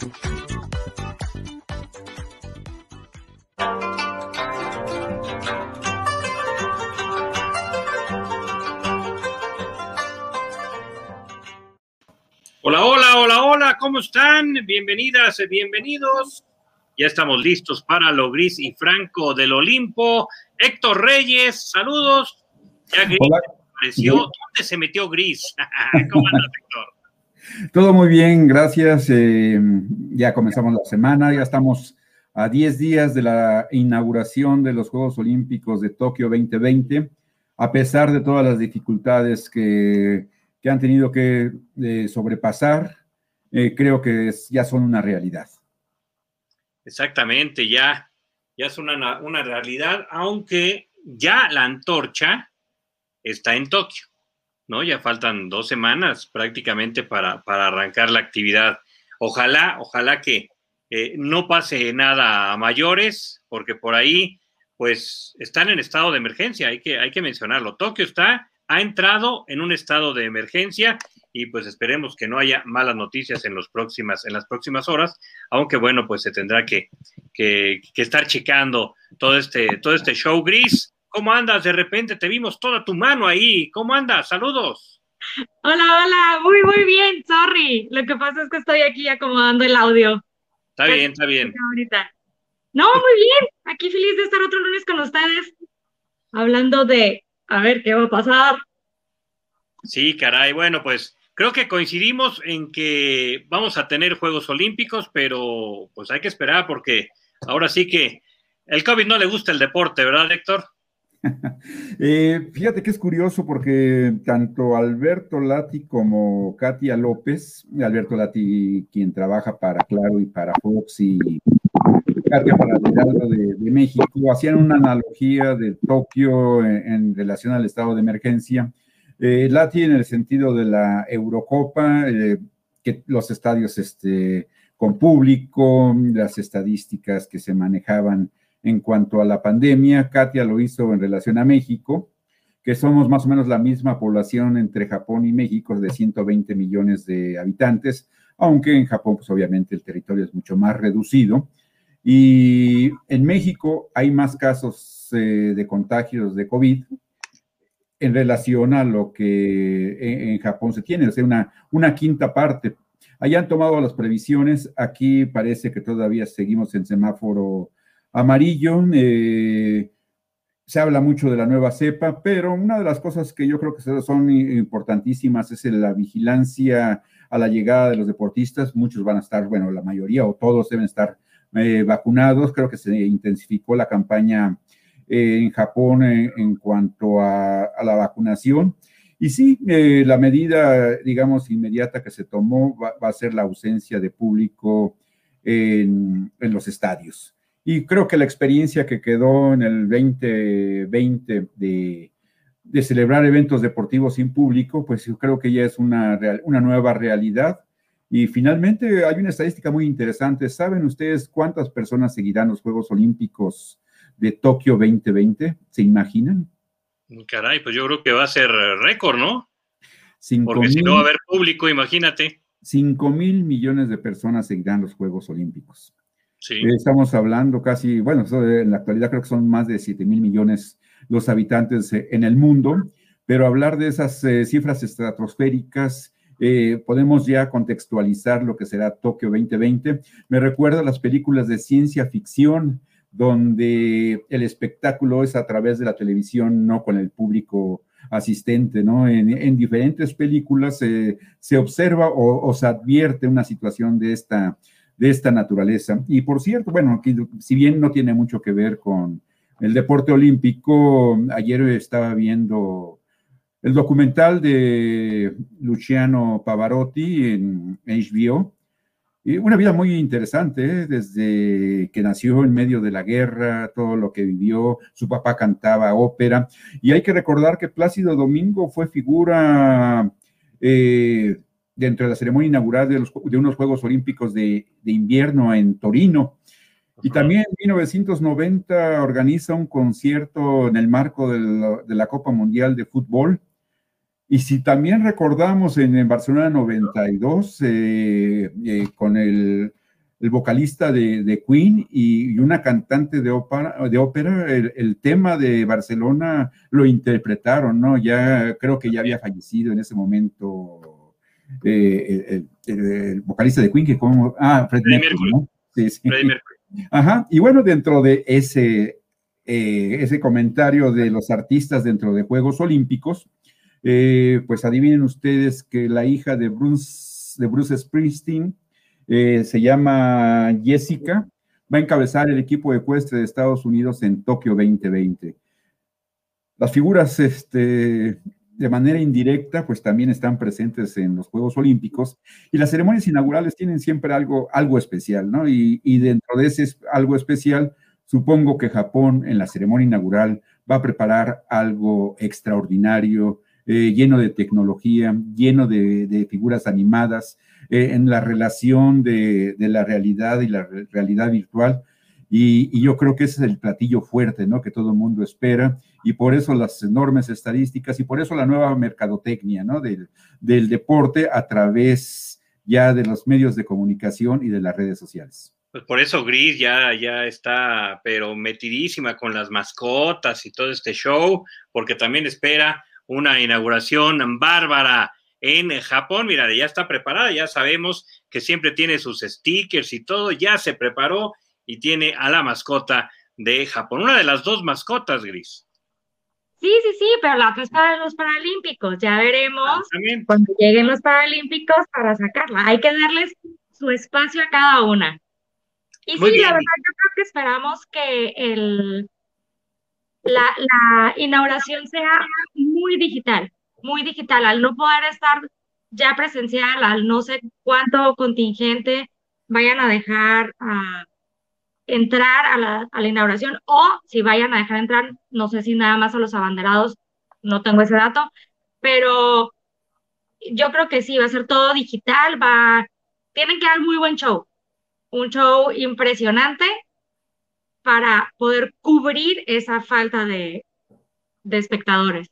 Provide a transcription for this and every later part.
Hola, hola, hola, hola, ¿cómo están? Bienvenidas, bienvenidos. Ya estamos listos para lo gris y franco del Olimpo. Héctor Reyes, saludos. Ya gris apareció. ¿Dónde se metió gris? ¿Cómo andas, Héctor? Todo muy bien, gracias. Eh, ya comenzamos la semana, ya estamos a 10 días de la inauguración de los Juegos Olímpicos de Tokio 2020, a pesar de todas las dificultades que que han tenido que eh, sobrepasar, eh, creo que ya son una realidad. Exactamente, ya, ya es una, una realidad, aunque ya la antorcha está en Tokio, ¿no? Ya faltan dos semanas prácticamente para, para arrancar la actividad. Ojalá, ojalá que eh, no pase nada a mayores, porque por ahí, pues, están en estado de emergencia, hay que, hay que mencionarlo. Tokio está ha entrado en un estado de emergencia y pues esperemos que no haya malas noticias en, los próximas, en las próximas horas, aunque bueno, pues se tendrá que, que, estar checando todo este, todo este show gris. ¿Cómo andas? De repente te vimos toda tu mano ahí. ¿Cómo andas? Saludos. Hola, hola, muy, muy bien, sorry. Lo que pasa es que estoy aquí acomodando el audio. Está bien, está bien. Ahorita. No, muy bien. Aquí feliz de estar otro lunes con ustedes, hablando de a ver qué va a pasar. Sí, caray, bueno, pues creo que coincidimos en que vamos a tener Juegos Olímpicos, pero pues hay que esperar porque ahora sí que el COVID no le gusta el deporte, ¿verdad, Héctor? Eh, fíjate que es curioso porque tanto Alberto Lati como Katia López, Alberto Lati quien trabaja para Claro y para Fox y Katia para el de, México, hacían una analogía de Tokio en, relación al estado de emergencia. Eh, Lati en el sentido de la Eurocopa, eh, que los estadios este, con público, las estadísticas que se manejaban en cuanto a la pandemia. Katia lo hizo en relación a México, que somos más o menos la misma población entre Japón y México, de 120 millones de habitantes, aunque en Japón, pues obviamente el territorio es mucho más reducido. Y en México hay más casos eh, de contagios de COVID en relación a lo que en, Japón se tiene, o sea, una, una quinta parte. Allá han tomado las previsiones, aquí parece que todavía seguimos en semáforo amarillo. Eh, se habla mucho de la nueva cepa, pero una de las cosas que yo creo que son importantísimas es la vigilancia a la llegada de los deportistas. Muchos van a estar, bueno, la mayoría o todos deben estar eh, vacunados. Creo que se intensificó la campaña eh, en Japón en, cuanto a, la vacunación. Y sí, la medida, digamos, inmediata que se tomó va, a ser la ausencia de público en, los estadios. Y creo que la experiencia que quedó en el 2020 de, de celebrar eventos deportivos sin público, pues yo creo que ya es una, una nueva realidad y finalmente hay una estadística muy interesante. ¿Saben ustedes cuántas personas seguirán los Juegos Olímpicos de Tokio 2020? ¿Se imaginan? Caray, pues yo creo que va a ser récord, ¿no? Porque si no va a haber público, imagínate. 5 mil millones de personas seguirán los Juegos Olímpicos. Eh, estamos hablando casi, bueno, en la actualidad creo que son más de 7 mil millones los habitantes eh, en el mundo, pero hablar de esas eh, cifras estratosféricas podemos ya contextualizar lo que será Tokio 2020. Me recuerda a las películas de ciencia ficción, donde el espectáculo es a través de la televisión, no con el público asistente, ¿no? En, diferentes películas se observa o, se advierte una situación de esta, de esta naturaleza. Y por cierto, bueno, si bien no tiene mucho que ver con el deporte olímpico, ayer estaba viendo el documental de Luciano Pavarotti en HBO. Una vida muy interesante, ¿eh? desde que nació en medio de la guerra, todo lo que vivió, su papá cantaba ópera, y hay que recordar que Plácido Domingo fue figura eh, dentro de la ceremonia inaugural de, los, de unos Juegos Olímpicos de, invierno en Torino. Y también en 1990 organiza un concierto en el marco de la Copa Mundial de Fútbol y si también recordamos en, Barcelona 92, eh, eh, con el, el vocalista de, Queen y, una cantante de ópera, de ópera el, tema de Barcelona lo interpretaron, ¿no? Ya creo que ya había fallecido en ese momento eh, el, vocalista de Queen, que como, ah, Fred Mercury, ¿no? Sí, sí. Ajá, y bueno, dentro de ese, eh, ese comentario de los artistas dentro de Juegos Olímpicos, eh, pues adivinen ustedes que la hija de Bruce, de Bruce Springsteen, se llama Jessica, va a encabezar el equipo ecuestre de Estados Unidos en Tokio 2020. Las figuras este, de manera indirecta, pues también están presentes en los Juegos Olímpicos y las ceremonias inaugurales tienen siempre algo, algo especial, ¿no? Y, dentro de ese algo especial, supongo que Japón en la ceremonia inaugural va a preparar algo extraordinario, eh, lleno de tecnología, lleno de, figuras animadas, eh, en la relación de, la realidad y la realidad virtual. Y, yo creo que ese es el platillo fuerte, ¿no? Que todo el mundo espera. Y por eso las enormes estadísticas y por eso la nueva mercadotecnia, ¿no? Del, del deporte a través ya de los medios de comunicación y de las redes sociales. Pues por eso Gris ya, ya está, pero metidísima con las mascotas y todo este show, porque también espera una inauguración bárbara en Japón. Mira, ya está preparada, ya sabemos que siempre tiene sus stickers y todo, ya se preparó y tiene a la mascota de Japón, una de las dos mascotas, Gris. Sí, sí, sí, pero la otra es para los Paralímpicos. Ya veremos cuando lleguen los Paralímpicos para sacarla. Hay que darles su espacio a cada una. Y sí, la verdad, yo creo que esperamos que el, la, inauguración sea muy digital, muy digital, al no poder estar ya presencial, al no sé cuánto contingente vayan a dejar a entrar a la, a la inauguración o si vayan a dejar entrar, no sé si nada más a los abanderados, no tengo ese dato, pero yo creo que sí, va a ser todo digital, va, tienen que dar muy buen show, un show impresionante para poder cubrir esa falta de, espectadores.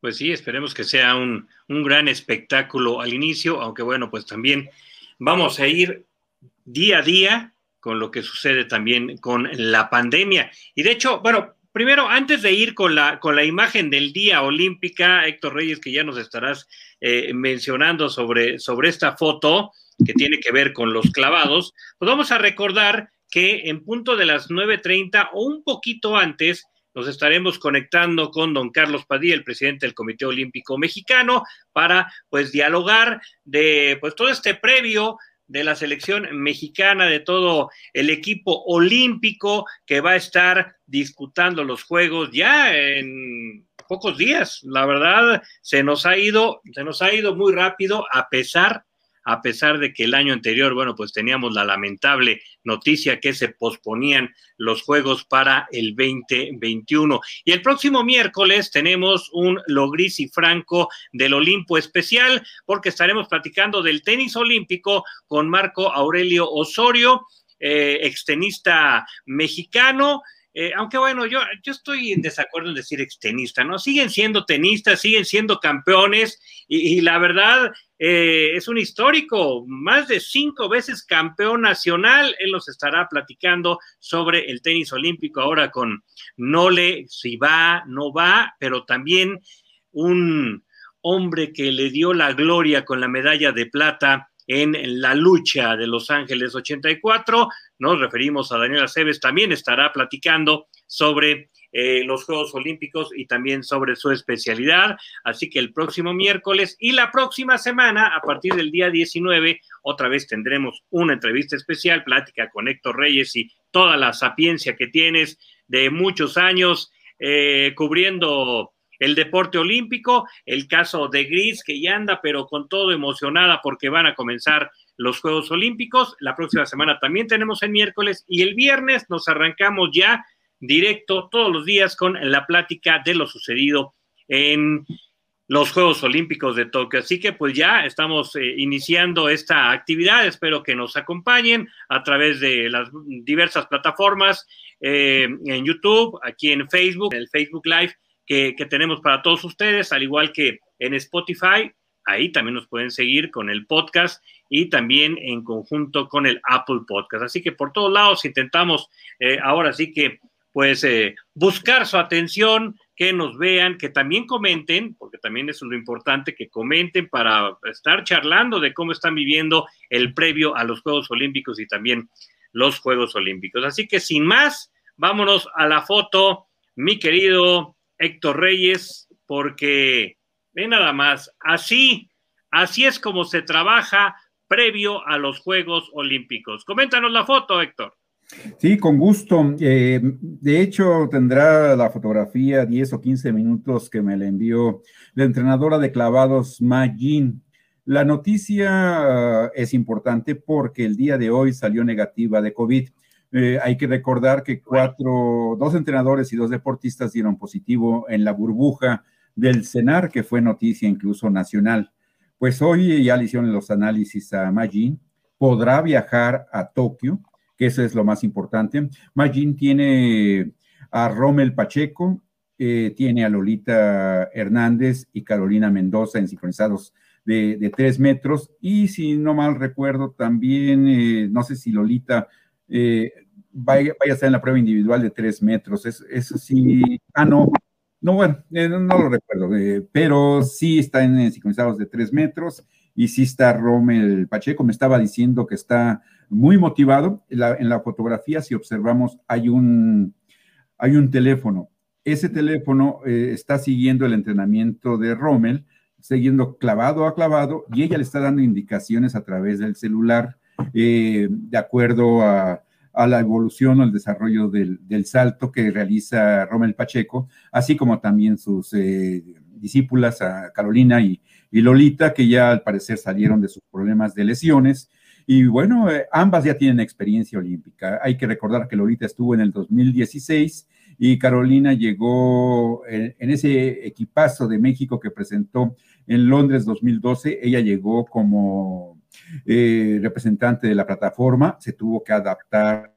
Pues sí, esperemos que sea un, un, gran espectáculo al inicio, aunque bueno, pues también vamos a ir día a día con lo que sucede también con la pandemia. Y de hecho, bueno, primero, antes de ir con la, con la imagen del Día Olímpica, Héctor Reyes, que ya nos estarás eh, mencionando sobre, sobre esta foto que tiene que ver con los clavados, pues vamos a recordar que en punto de las 9.30 o un poquito antes nos estaremos conectando con don Carlos Padilla, el presidente del Comité Olímpico Mexicano, para pues dialogar de pues todo este previo de la selección mexicana, de todo el equipo olímpico que va a estar disputando los Juegos ya en pocos días. La verdad, se nos ha ido, se nos ha ido muy rápido a pesar a pesar de que el año anterior, bueno, pues teníamos la lamentable noticia que se posponían los Juegos para el 2021. Y el próximo miércoles tenemos un Logris y Franco del Olimpo especial, porque estaremos platicando del tenis olímpico con Marco Aurelio Osorio, eh, extenista mexicano. Eh, aunque bueno, yo, yo estoy en desacuerdo en decir extenista, ¿no? Siguen siendo tenistas, siguen siendo campeones y la verdad eh, es un histórico, más de cinco veces campeón nacional. Él nos estará platicando sobre el tenis olímpico ahora con Nole, si va, no va, pero también un hombre que le dio la gloria con la medalla de plata en la lucha de Los Ángeles 84. Nos referimos a Daniel Aceves, también estará platicando sobre eh, los Juegos Olímpicos y también sobre su especialidad. Así que el próximo miércoles y la próxima semana, a partir del día 19, otra vez tendremos una entrevista especial, plática con Héctor Reyes y toda la sapiencia que tienes de muchos años eh, cubriendo el deporte olímpico, el caso de Gris, que ya anda, pero con todo emocionada porque van a comenzar los Juegos Olímpicos. La próxima semana también tenemos el miércoles y el viernes nos arrancamos ya directo todos los días con la plática de lo sucedido en los Juegos Olímpicos de Tokio. Así que pues ya estamos eh, iniciando esta actividad. Espero que nos acompañen a través de las diversas plataformas eh, en YouTube, aquí en Facebook, en el Facebook Live que, que tenemos para todos ustedes, al igual que en Spotify, ahí también nos pueden seguir con el podcast y también en conjunto con el Apple Podcast. Así que por todos lados intentamos eh, ahora sí que pues eh, buscar su atención, que nos vean, que también comenten, porque también eso es lo importante, que comenten para estar charlando de cómo están viviendo el previo a los Juegos Olímpicos y también los Juegos Olímpicos. Así que sin más, vámonos a la foto, mi querido Héctor Reyes, porque ve nada más, así, así es como se trabaja previo a los Juegos Olímpicos. Coméntanos la foto, Héctor. Sí, con gusto. Eh, de hecho, tendrá la fotografía 10 o 15 minutos que me la envió la entrenadora de clavados Majin. La noticia uh, es importante porque el día de hoy salió negativa de COVID. Eh, hay que recordar que cuatro, dos entrenadores y dos deportistas dieron positivo en la burbuja del CENAR, que fue noticia incluso nacional. Pues hoy ya le hicieron los análisis a Majin. Podrá viajar a Tokio que eso es lo más importante. Majin tiene a Rommel Pacheco, eh, tiene a Lolita Hernández y Carolina Mendoza en sincronizados de, tres metros. Y si no mal recuerdo, también, eh, no sé si Lolita eh, vaya, a estar en la prueba individual de tres metros. Eso, sí, ah, no, no, bueno, no, lo recuerdo, pero sí está en sincronizados de tres metros y sí está Rommel Pacheco. Me estaba diciendo que está muy motivado. En la, fotografía, si observamos, hay un, hay un teléfono. Ese teléfono eh, está siguiendo el entrenamiento de Rommel, siguiendo clavado a clavado, y ella le está dando indicaciones a través del celular, eh, de acuerdo a, la evolución o el desarrollo del, salto que realiza Rommel Pacheco, así como también sus eh, discípulas, Carolina y, y Lolita, que ya al parecer salieron de sus problemas de lesiones y bueno, eh, ambas ya tienen experiencia olímpica. Hay que recordar que Lolita estuvo en el 2016 y Carolina llegó en, ese equipazo de México que presentó en Londres 2012. Ella llegó como eh, representante de la plataforma, se tuvo que adaptar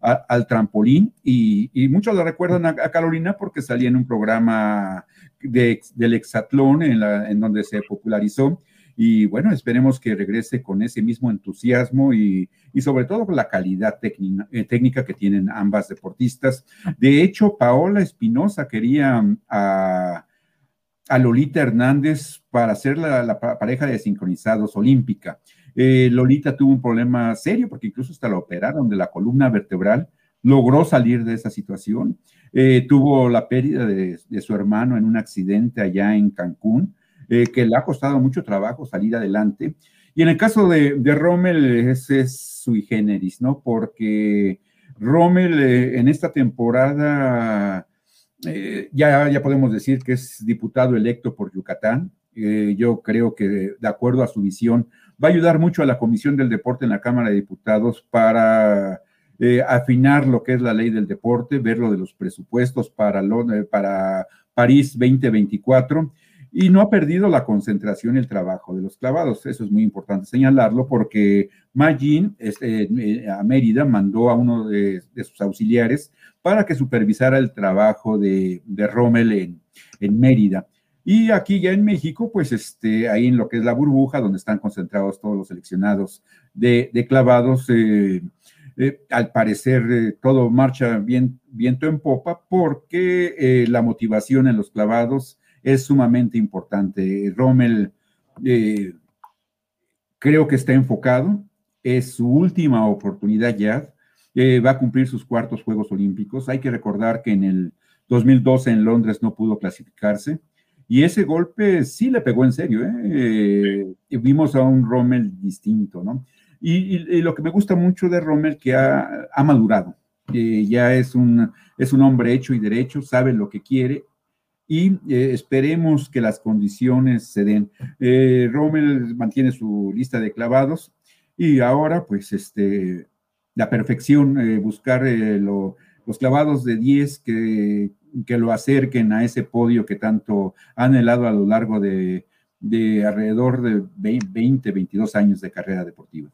al trampolín y, muchos la recuerdan a, Carolina porque salía en un programa del hexatlón en, en donde se popularizó y bueno, esperemos que regrese con ese mismo entusiasmo y, sobre todo con la calidad eh, técnica, que tienen ambas deportistas. De hecho, Paola Espinosa quería a, Lolita Hernández para ser la, pareja de sincronizados olímpica. Eh, Lolita tuvo un problema serio porque incluso hasta la operaron de la columna vertebral logró salir de esa situación. Eh, tuvo la pérdida de, su hermano en un accidente allá en Cancún. Eh, que le ha costado mucho trabajo salir adelante. Y en el caso de, de Rommel, ese es sui generis, ¿no? Porque Rommel eh, en esta temporada eh, ya, ya podemos decir que es diputado electo por Yucatán. yo creo que de acuerdo a su visión va a ayudar mucho a la Comisión del Deporte en la Cámara de Diputados para afinar lo que es la ley del deporte, ver lo de los presupuestos para, para París 2024 y no ha perdido la concentración y el trabajo de los clavados. Eso es muy importante señalarlo porque Magin este, eh, a Mérida mandó a uno de, sus auxiliares para que supervisara el trabajo de, Rommel en, en, Mérida. Y aquí ya en México, pues este, ahí en lo que es la burbuja, donde están concentrados todos los seleccionados de, clavados, eh, eh, al parecer todo marcha bien, viento en popa porque la motivación en los clavados es sumamente importante. Rommel eh, creo que está enfocado, es su última oportunidad ya, eh, va a cumplir sus cuartos Juegos Olímpicos. Hay que recordar que en el 2012 en Londres no pudo clasificarse. Y ese golpe sí le pegó en serio. ¿eh? vimos a un Rommel distinto, ¿no? Y, lo que me gusta mucho de Rommel que ha, ha madurado. ya es un, es un hombre hecho y derecho, sabe lo que quiere, y eh, esperemos que las condiciones se den. Eh, Rommel mantiene su lista de clavados y ahora pues este, la perfección, eh, buscar los clavados de 10 que, que, lo acerquen a ese podio que tanto han anhelado a lo largo de, de alrededor de 20, 22 años de carrera deportiva.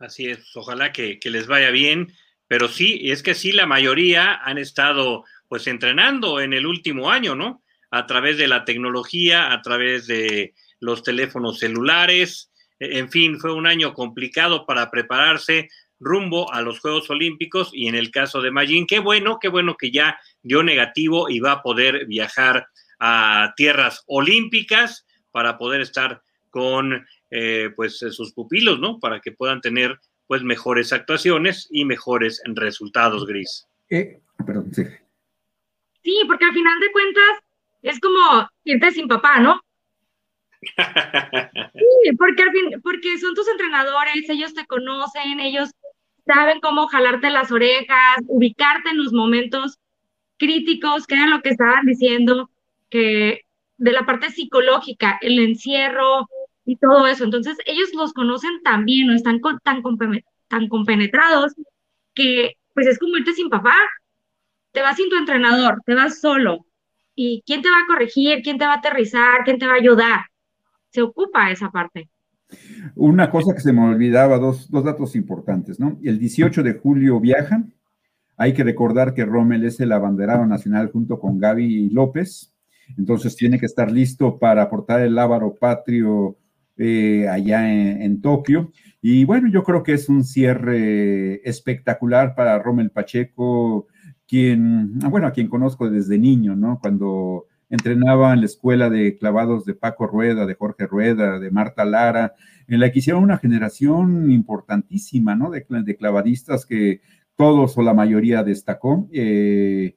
Así es, ojalá que, que les vaya bien, pero sí, es que sí, la mayoría han estado pues entrenando en el último año, ¿no? A través de la tecnología, a través de los teléfonos celulares, e, en fin, fue un año complicado para prepararse rumbo a los Juegos Olímpicos y en el caso de Magin, qué bueno, qué bueno que ya dio negativo y va a poder viajar a tierras olímpicas para poder estar con eh, pues sus pupilos, ¿no? Para que puedan tener pues mejores actuaciones y mejores resultados, Gris. Eh, perdón, sí. Sí, porque al final de cuentas es como irte sin papá, ¿no? sí, porque, al fin, porque son tus entrenadores, ellos te conocen, ellos saben cómo jalarte las orejas, ubicarte en los momentos críticos, que era lo que estaban diciendo, que de la parte psicológica, el encierro y todo eso. Entonces, ellos los conocen tan bien o están tan, tan compenetrados que pues es como irte sin papá. Te vas sin tu entrenador, te vas solo. ¿Y quién te va a corregir? ¿Quién te va a aterrizar? ¿Quién te va a ayudar? Se ocupa esa parte. Una cosa que se me olvidaba, dos, dos datos importantes, ¿no? El 18 de julio viajan. Hay que recordar que Rommel es el abanderado nacional junto con Gaby López. Entonces tiene que estar listo para aportar el lábaro patrio eh, allá en, Tokio. Y bueno, yo creo que es un cierre espectacular para Rommel Pacheco, quien, ah, bueno, a quien conozco desde niño, ¿no? Cuando entrenaba en la escuela de clavados de Paco Rueda, de Jorge Rueda, de Marta Lara, en la que hicieron una generación importantísima, ¿no? De, clavadistas que todos o la mayoría destacó. Eh,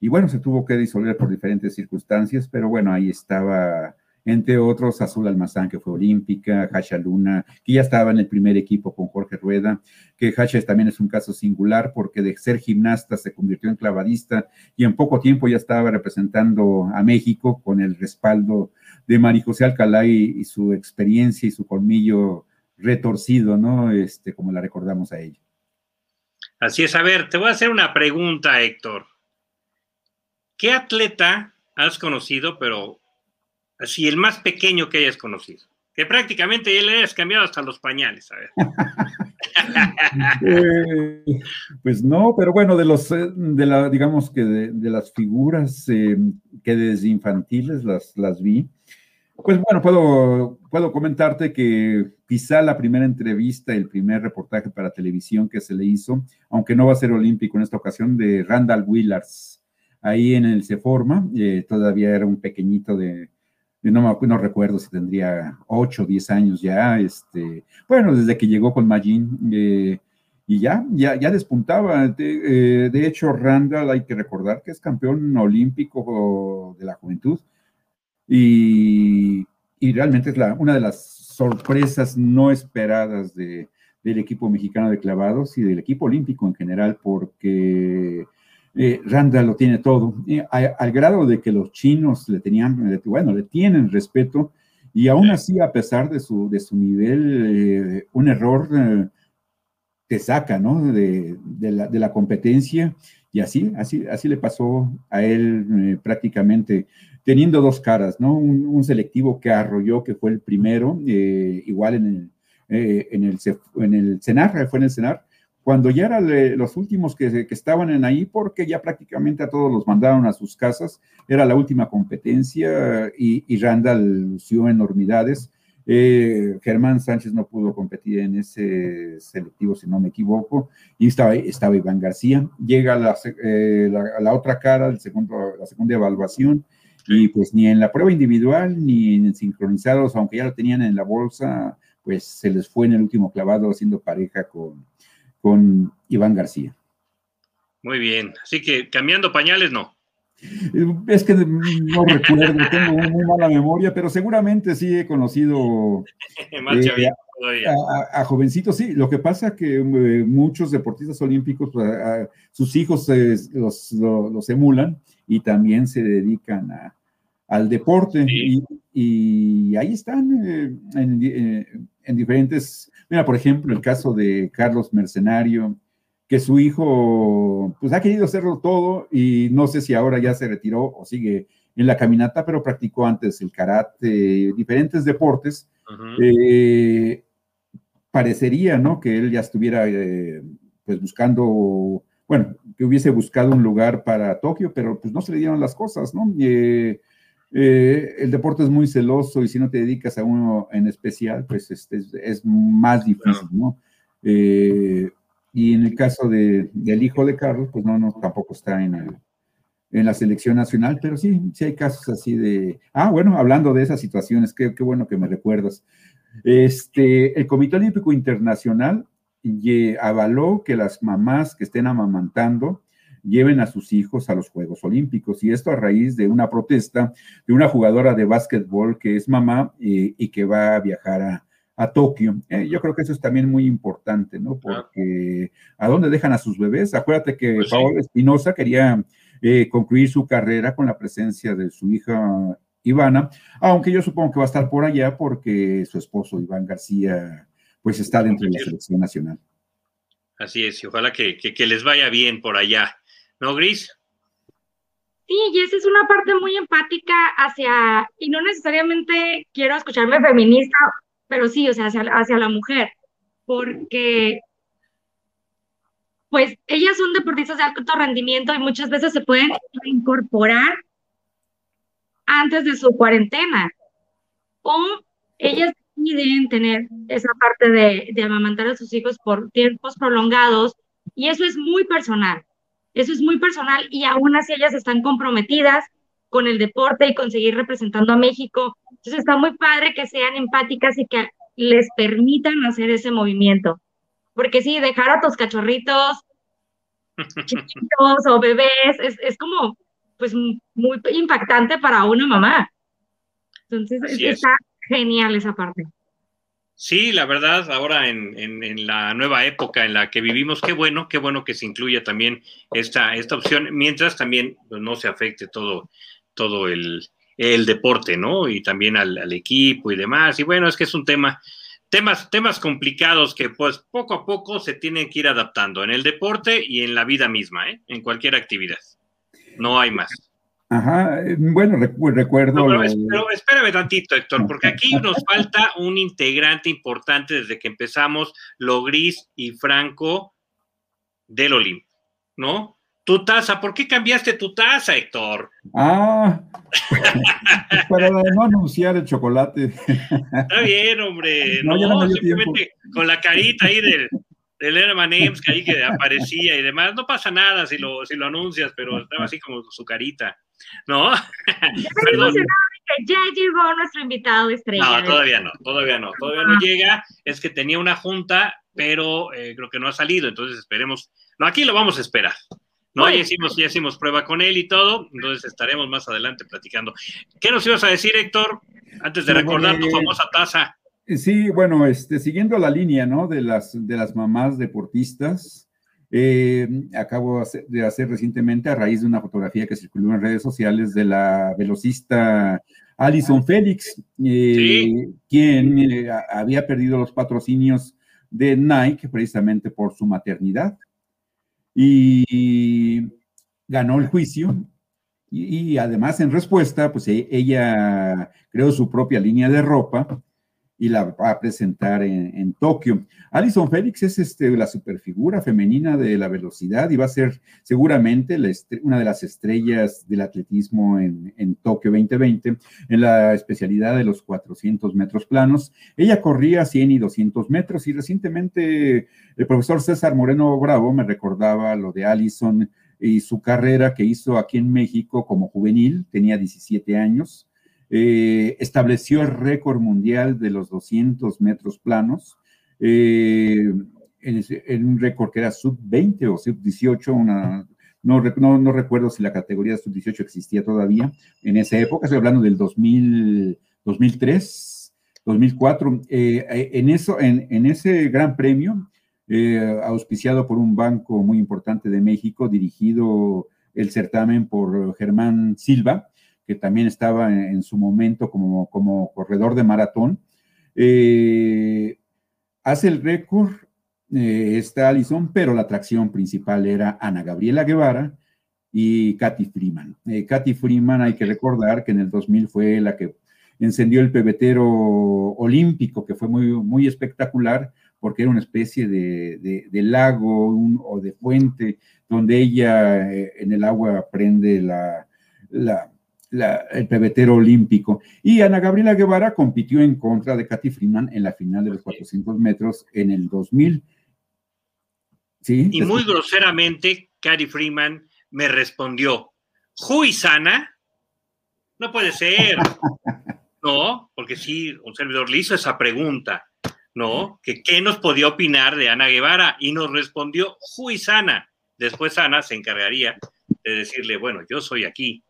y bueno, se tuvo que disolver por diferentes circunstancias, pero bueno, ahí estaba entre otros Azul Almazán, que fue olímpica, Hasha Luna, que ya estaba en el primer equipo con Jorge Rueda, que Hasha también es un caso singular porque de ser gimnasta se convirtió en clavadista y en poco tiempo ya estaba representando a México con el respaldo de María José Alcalá y, su experiencia y su colmillo retorcido, ¿no? Este, como la recordamos a ella. Así es, a ver, te voy a hacer una pregunta, Héctor. ¿Qué atleta has conocido, pero Así, el más pequeño que hayas conocido. Que prácticamente ya le hayas cambiado hasta los pañales, a ver. Eh, pues no, pero bueno, de los, eh, de la, digamos que de, las figuras eh, que desde infantiles las, las vi, pues bueno, puedo, puedo comentarte que quizá la primera entrevista, el primer reportaje para televisión que se le hizo, aunque no va a ser olímpico en esta ocasión, de Randall Willars, ahí en el Ceforma, todavía era un pequeñito de, no, no recuerdo si tendría 8 o 10 años ya, este, bueno, desde que llegó con Magin, eh, y ya, ya, ya despuntaba. De, eh, hecho, Randall hay que recordar que es campeón olímpico de la juventud, y, realmente es la, una de las sorpresas no esperadas de, del equipo mexicano de clavados y del equipo olímpico en general, porque eh, Randa lo tiene todo, al grado de que los chinos le tenían, bueno, le tienen respeto, y aún así, a pesar de su, de su nivel, eh, un error eh, te saca, ¿no? De, la, competencia, y así, así, así le pasó a él prácticamente, teniendo dos caras, ¿no? Un, selectivo que arrolló, que fue el primero, igual en el, en el, en el CENAR, fue en el CENAR, cuando ya eran los últimos que, estaban en ahí, porque ya prácticamente a todos los mandaron a sus casas, era la última competencia y, y Randall lució enormidades. Eh, Germán Sánchez no pudo competir en ese selectivo, si no me equivoco, y estaba, estaba Iván García. Llega la, eh, la, otra cara, el segundo, la segunda evaluación, y pues ni en la prueba individual ni en sincronizados, aunque ya lo tenían en la bolsa, pues se les fue en el último clavado haciendo pareja con, con Iván García. Muy bien, así que cambiando pañales no. Es que no recuerdo, tengo muy mala memoria, pero seguramente sí he conocido eh, a, jovencitos, sí. Lo que pasa que eh, muchos deportistas olímpicos, pues, sus hijos los, emulan y también se dedican al deporte. Y, ahí están eh, en, en diferentes Mira, por ejemplo, el caso de Carlos Mercenario, que su hijo, pues ha querido hacerlo todo y no sé si ahora ya se retiró o sigue en la caminata, pero practicó antes el karate, diferentes deportes. Eh, parecería, ¿no? Que él ya estuviera, eh, pues buscando, bueno, que hubiese buscado un lugar para Tokio, pero pues no se le dieron las cosas, ¿no? Eh, eh, el deporte es muy celoso y si no te dedicas a uno en especial, pues este, es, más difícil, ¿no? Eh, y en el caso de, del hijo de Carlos, pues no, no tampoco está en, en la selección nacional, pero sí, sí hay casos así de... Ah, bueno, hablando de esas situaciones, qué, qué bueno que me recuerdas. Este, el Comité Olímpico Internacional avaló que las mamás que estén amamantando lleven a sus hijos a los Juegos Olímpicos. Y esto a raíz de una protesta de una jugadora de básquetbol que es mamá eh, y que va a viajar a, Tokio. Eh, yo creo que eso es también muy importante, ¿no? Porque ¿a dónde dejan a sus bebés? Acuérdate que pues Paola Espinosa quería eh, concluir su carrera con la presencia de su hija Ivana, aunque yo supongo que va a estar por allá porque su esposo Iván García pues está dentro de la selección nacional. Así es, y ojalá que, que les vaya bien por allá. ¿No, Gris? Sí, y esa es una parte muy empática hacia, y no necesariamente quiero escucharme feminista, pero sí, o sea, hacia, la mujer, porque pues ellas son deportistas de alto rendimiento y muchas veces se pueden incorporar antes de su cuarentena. O ellas deciden tener esa parte de amamantar a sus hijos por tiempos prolongados y eso es muy personal. Eso es muy personal y aún así ellas están comprometidas con el deporte y con seguir representando a México. Entonces está muy padre que sean empáticas y que les permitan hacer ese movimiento. Porque sí, dejar a tus cachorritos chiquitos o bebés es, es como pues muy impactante para una mamá. Entonces está genial esa parte. Sí, la verdad, ahora en, en, la nueva época en la que vivimos, qué bueno, qué bueno que se incluya también esta, esta opción, mientras también pues, no se afecte todo, todo el, el deporte, ¿no? Y también al, al, equipo y demás. Y bueno, es que es un tema, temas, temas complicados que pues poco a poco se tienen que ir adaptando en el deporte y en la vida misma, ¿eh? En cualquier actividad. No hay más. Ajá, eh, bueno, recuerdo. pero, espérame tantito, Héctor, porque aquí nos falta un integrante importante desde que empezamos, lo gris y franco del Olimpo, ¿no? Tu taza, ¿por qué cambiaste tu taza, Héctor? Ah, para no anunciar el chocolate. Está bien, hombre. No, simplemente con la carita ahí del, del Herman Ems, que ahí que aparecía y demás. No pasa nada si lo, si lo anuncias, pero estaba así como su carita. ¿no? Perdón. Ya llegó nuestro invitado estrella. No, todavía no, todavía no, todavía no llega. Es que tenía una junta, pero eh, creo que no ha salido, entonces esperemos. No, aquí lo vamos a esperar. No, ya hicimos, ya hicimos prueba con él y todo, entonces estaremos más adelante platicando. ¿Qué nos ibas a decir, Héctor? Antes de recordar tu famosa taza. Sí, bueno, este, siguiendo la línea, ¿no? De las, de las mamás deportistas, eh, acabo de hacer recientemente a raíz de una fotografía que circuló en redes sociales de la velocista Alison Félix, eh, quien eh, había perdido los patrocinios de Nike precisamente por su maternidad. Y ganó el juicio y, además en respuesta, pues e, ella creó su propia línea de ropa y la va a presentar en, Tokio. Alison Félix es este, la superfigura femenina de la velocidad y va a ser seguramente una de las estrellas del atletismo en, Tokio 2020 en la especialidad de los 400 metros planos. Ella corría 100 y 200 metros y recientemente el profesor César Moreno Bravo me recordaba lo de Alison y su carrera que hizo aquí en México como juvenil, tenía 17 años eh, estableció el récord mundial de los 200 metros planos, eh, en, un récord que era sub-20 o sub-18, no, no, recuerdo si la categoría sub-18 existía todavía en esa época, estoy hablando del 2000, 2003, 2004. en, eso, en, en, ese gran premio, eh, auspiciado por un banco muy importante de México, dirigido el certamen por Germán Silva, que también estaba en, su momento como, corredor de maratón. Eh, hace el récord eh, esta Alison, pero la atracción principal era Ana Gabriela Guevara y Katy Freeman. Eh, Katy Freeman hay que recordar que en el 2000 fue la que encendió el pebetero olímpico, que fue muy, muy espectacular porque era una especie de, lago o de fuente donde ella en el agua prende la, el pebetero olímpico. Y Ana Gabriela Guevara compitió en contra de Katy Freeman en la final de los 400 metros en el 2000. ¿Sí? Y muy groseramente, Katy Freeman me respondió, Juizana, no puede ser. No, porque sí, un servidor le hizo esa pregunta, ¿no? Que qué nos podía opinar de Ana Guevara y nos respondió Juizana. Después Ana se encargaría de decirle, bueno, yo soy aquí,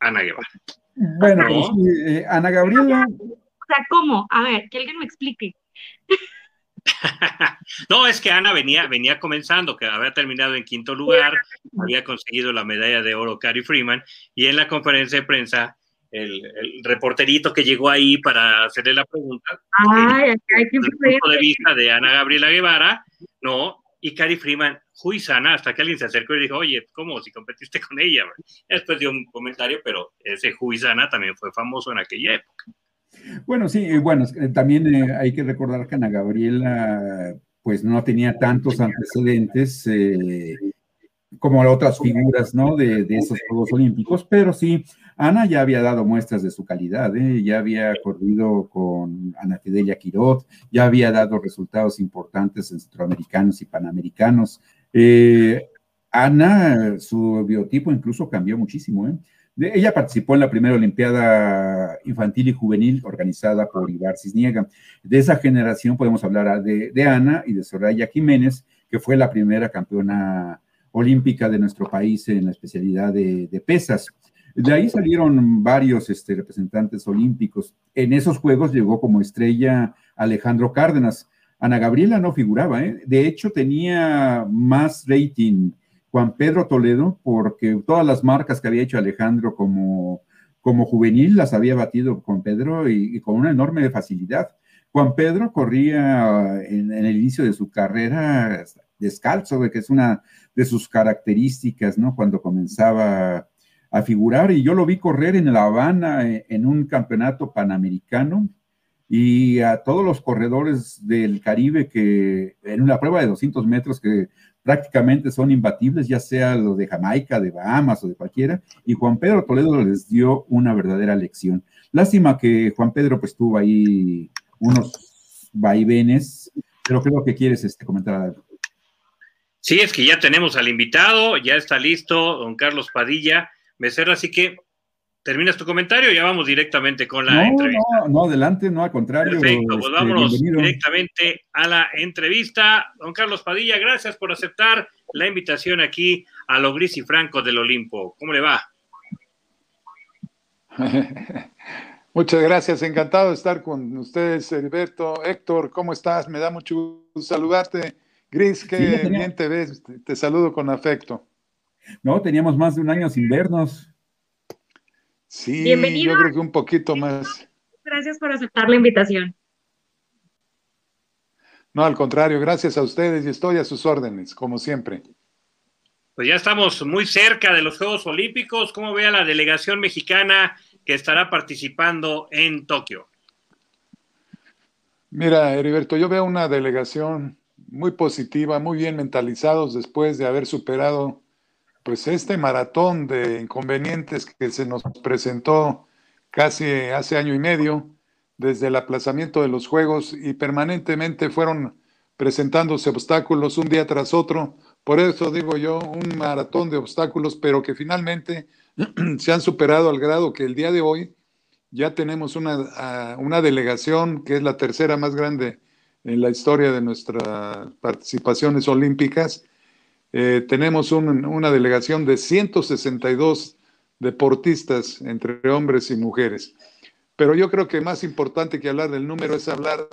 Ana Guevara. Bueno, pues, eh, Ana Gabriela. O sea, ¿cómo? A ver, que alguien me explique. no, es que Ana venía, venía comenzando, que había terminado en quinto lugar, había conseguido la medalla de oro Cary Freeman, y en la conferencia de prensa, el, reporterito que llegó ahí para hacerle la pregunta, Ay, el punto de vista de Ana Gabriela Guevara, no, y Cary Freeman, Juizana, hasta que alguien se acercó y dijo, oye, ¿cómo? Si competiste con ella. Después dio un comentario, pero ese Juizana también fue famoso en aquella época. Bueno, sí, eh, bueno, eh, también eh, hay que recordar que Ana Gabriela, pues no tenía tantos antecedentes como otras figuras, ¿no? De, de, esos Juegos Olímpicos, pero sí, Ana ya había dado muestras de su calidad, ¿eh? ya había corrido con Ana Fidelia Quirot, ya había dado resultados importantes en centroamericanos y panamericanos. Eh, Ana, su biotipo incluso cambió muchísimo. ¿eh? ella participó en la primera Olimpiada Infantil y Juvenil organizada por Ibar Cisniega. De esa generación podemos hablar de, de Ana y de Soraya Jiménez, que fue la primera campeona olímpica de nuestro país en la especialidad de, pesas. De ahí salieron varios este, representantes olímpicos. En esos Juegos llegó como estrella Alejandro Cárdenas. Ana Gabriela no figuraba, ¿eh? de hecho tenía más rating Juan Pedro Toledo porque todas las marcas que había hecho Alejandro como, como juvenil las había batido con Pedro y, con una enorme facilidad. Juan Pedro corría en, en, el inicio de su carrera descalzo, que es una de sus características, ¿no? Cuando comenzaba a figurar y yo lo vi correr en La Habana eh, en un campeonato panamericano y a todos los corredores del Caribe que en una prueba de 200 metros que prácticamente son imbatibles, ya sea lo de Jamaica, de Bahamas o de cualquiera, y Juan Pedro Toledo les dio una verdadera lección. Lástima que Juan Pedro pues tuvo ahí unos vaivenes, pero creo que quieres este, comentar algo. Sí, es que ya tenemos al invitado, ya está listo, don Carlos Padilla Becerra, así que terminas tu comentario y ya vamos directamente con la entrevista. No, no, adelante, no, al contrario. Perfecto, pues este, vámonos directamente a la entrevista. Don Carlos Padilla, gracias por aceptar la invitación aquí a lo gris y franco del Olimpo. ¿Cómo le va? Muchas gracias, encantado de estar con ustedes, Heriberto. Héctor, ¿cómo estás? Me da mucho gusto saludarte Gris, qué bien te ves, te saludo con afecto. No, teníamos más de un año sin vernos. Sí, yo creo que un poquito más. Gracias por aceptar la invitación. No, al contrario, gracias a ustedes y estoy a sus órdenes, como siempre. Pues ya estamos muy cerca de los Juegos Olímpicos. ¿Cómo ve a la delegación mexicana que estará participando en Tokio? Mira, Heriberto, yo veo una delegación muy positiva, muy bien mentalizados después de haber superado pues este maratón de inconvenientes que se nos presentó casi hace año y medio desde el aplazamiento de los juegos y permanentemente fueron presentándose obstáculos un día tras otro. Por eso digo yo, un maratón de obstáculos, pero que finalmente se han superado al grado que el día de hoy ya tenemos una, una delegación que es la tercera más grande en la historia de nuestras participaciones olímpicas. Eh, tenemos una delegación de 162 deportistas entre hombres y mujeres. Pero yo creo que más importante que hablar del número es hablar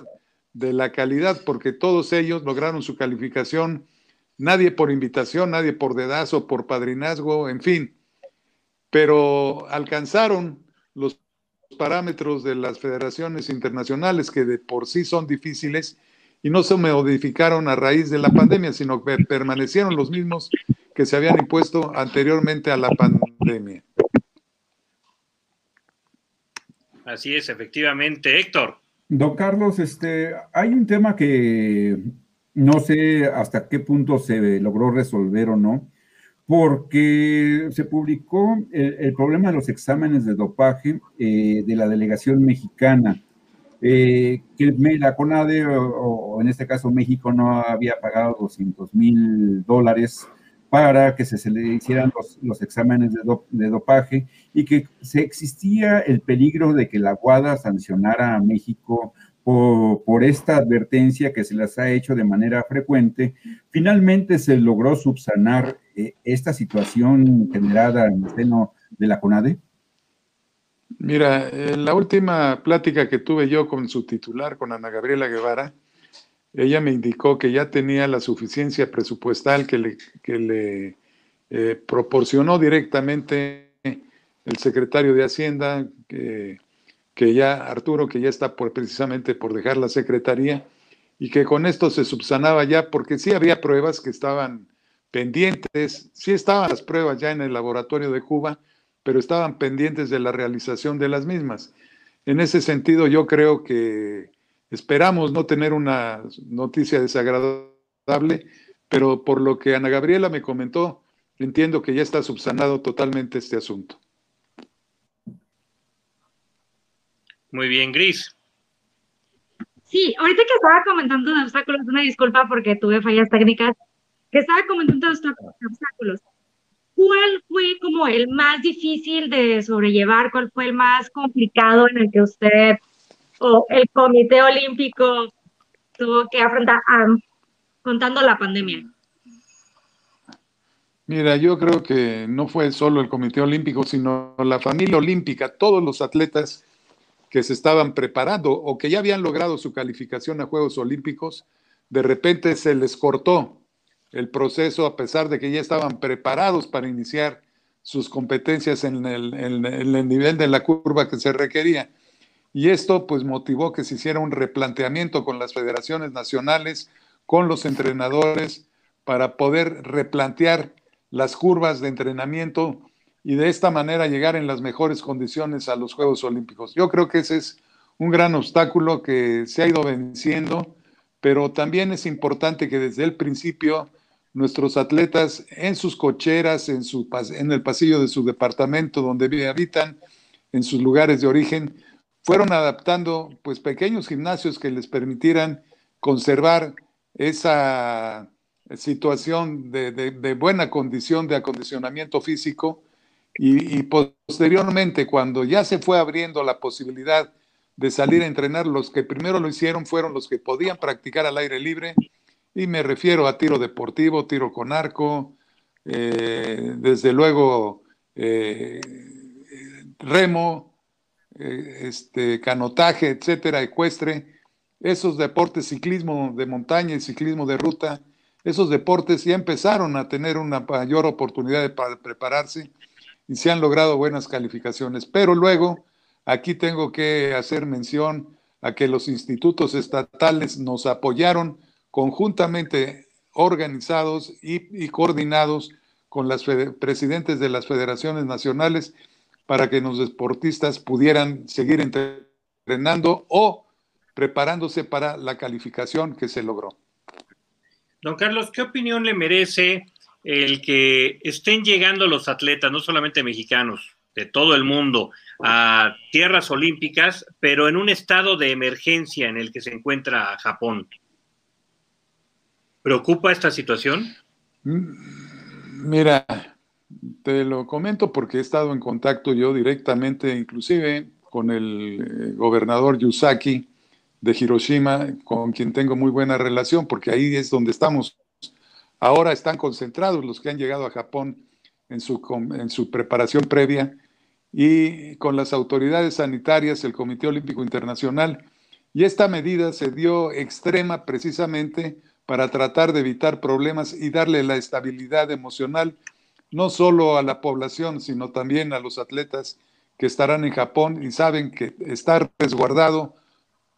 de la calidad, porque todos ellos lograron su calificación, nadie por invitación, nadie por dedazo, por padrinazgo, en fin, pero alcanzaron los parámetros de las federaciones internacionales que de por sí son difíciles y no se modificaron a raíz de la pandemia, sino que permanecieron los mismos que se habían impuesto anteriormente a la pandemia. Así es, efectivamente, Héctor. Don Carlos, este, hay un tema que no sé hasta qué punto se logró resolver o no, porque se publicó el, problema de los exámenes de dopaje eh, de la delegación mexicana, eh, que la CONADE, o, en este caso México, no había pagado 200 mil dólares para que se, le hicieran los, exámenes de, dopaje y que se existía el peligro de que la Guada sancionara a México por, esta advertencia que se las ha hecho de manera frecuente, finalmente se logró subsanar eh, esta situación generada en el seno de la CONADE? Mira, en la última plática que tuve yo con su titular, con Ana Gabriela Guevara, ella me indicó que ya tenía la suficiencia presupuestal que le, le eh, proporcionó directamente el secretario de Hacienda, que que ya Arturo, que ya está por, precisamente por dejar la secretaría, y que con esto se subsanaba ya, porque sí había pruebas que estaban pendientes, sí estaban las pruebas ya en el laboratorio de Cuba, pero estaban pendientes de la realización de las mismas. En ese sentido, yo creo que esperamos no tener una noticia desagradable, pero por lo que Ana Gabriela me comentó, entiendo que ya está subsanado totalmente este asunto. Muy bien, Gris. Sí, ahorita que estaba comentando de obstáculos, una disculpa porque tuve fallas técnicas, que estaba comentando de obstáculos. ¿Cuál fue como el más difícil de sobrellevar? ¿Cuál fue el más complicado en el que usted o el Comité Olímpico tuvo que afrontar contando la pandemia? Mira, yo creo que no fue solo el Comité Olímpico, sino la familia olímpica, todos los atletas que se estaban preparando o que ya habían logrado su calificación a Juegos Olímpicos, de repente se les cortó el proceso a pesar de que ya estaban preparados para iniciar sus competencias en el, nivel de la curva que se requería. Y esto pues motivó que se hiciera un replanteamiento con las federaciones nacionales, con los entrenadores, para poder replantear las curvas de entrenamiento y de esta manera llegar en las mejores condiciones a los Juegos Olímpicos. Yo creo que ese es un gran obstáculo que se ha ido venciendo, pero también es importante que desde el principio nuestros atletas en sus cocheras, en, su, en el pasillo de su departamento donde habitan, en sus lugares de origen, fueron adaptando pues pequeños gimnasios que les permitieran conservar esa situación de, de buena condición de acondicionamiento físico y, posteriormente, cuando ya se fue abriendo la posibilidad de salir a entrenar, los que primero lo hicieron fueron los que podían practicar al aire libre, y me refiero a tiro deportivo, tiro con arco, eh, desde luego eh, remo, eh, este, canotaje, etcétera, ecuestre, esos deportes, ciclismo de montaña y ciclismo de ruta, esos deportes ya empezaron a tener una mayor oportunidad de prepararse y se han logrado buenas calificaciones. Pero luego, aquí tengo que hacer mención a que los institutos estatales nos apoyaron conjuntamente organizados y, coordinados con los presidentes de las federaciones nacionales para que los deportistas pudieran seguir entrenando o preparándose para la calificación que se logró. Don Carlos, ¿qué opinión le merece el que estén llegando los atletas, no solamente mexicanos, de todo el mundo, a tierras olímpicas, pero en un estado de emergencia en el que se encuentra Japón. ¿Preocupa esta situación? Mm, mira, te lo comento porque he estado en contacto yo directamente, inclusive con el eh, gobernador Yusaki de Hiroshima, con quien tengo muy buena relación, porque ahí es donde estamos Ahora están concentrados los que han llegado a Japón en su, en su preparación previa y con las autoridades sanitarias, el Comité Olímpico Internacional. Y esta medida se dio extrema precisamente para tratar de evitar problemas y darle la estabilidad emocional no solo a la población, sino también a los atletas que estarán en Japón y saben que está resguardado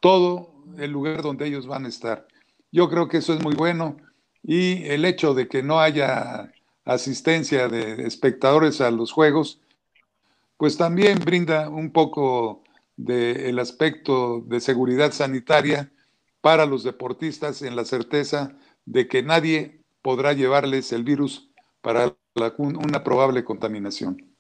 todo el lugar donde ellos van a estar. Yo creo que eso es muy bueno y el hecho de que no haya asistencia de espectadores a los juegos, pues también brinda un poco del aspecto de seguridad sanitaria para los deportistas en la certeza de que nadie podrá llevarles el virus para una probable contaminación.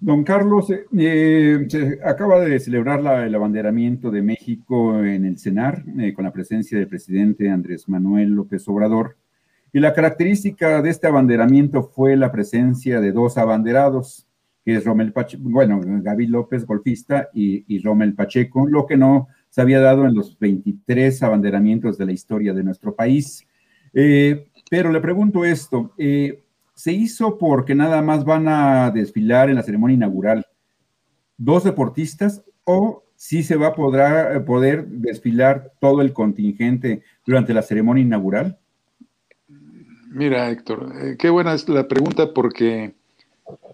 Don Carlos, eh, se acaba de celebrar el abanderamiento de México en el CENAR eh, con la presencia del presidente Andrés Manuel López Obrador. Y la característica de este abanderamiento fue la presencia de dos abanderados, que es Romel Pacheco, bueno, Gaby López, golfista, y, y Romel Pacheco, lo que no se había dado en los 23 abanderamientos de la historia de nuestro país. Eh, pero le pregunto esto, eh, ¿se hizo porque nada más van a desfilar en la ceremonia inaugural dos deportistas o sí se va a poder, eh, poder desfilar todo el contingente durante la ceremonia inaugural? Mira, Héctor, qué buena es la pregunta porque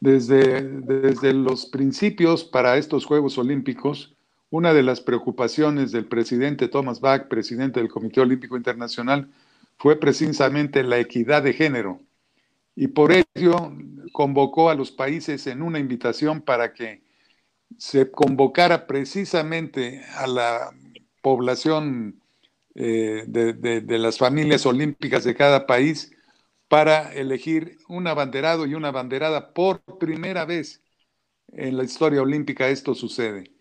desde, desde los principios para estos Juegos Olímpicos, una de las preocupaciones del presidente Thomas Bach, presidente del Comité Olímpico Internacional, fue precisamente la equidad de género. Y por ello convocó a los países en una invitación para que se convocara precisamente a la población eh, de, de las familias olímpicas de cada país para elegir un abanderado y una abanderada por primera vez en la historia olímpica esto sucede.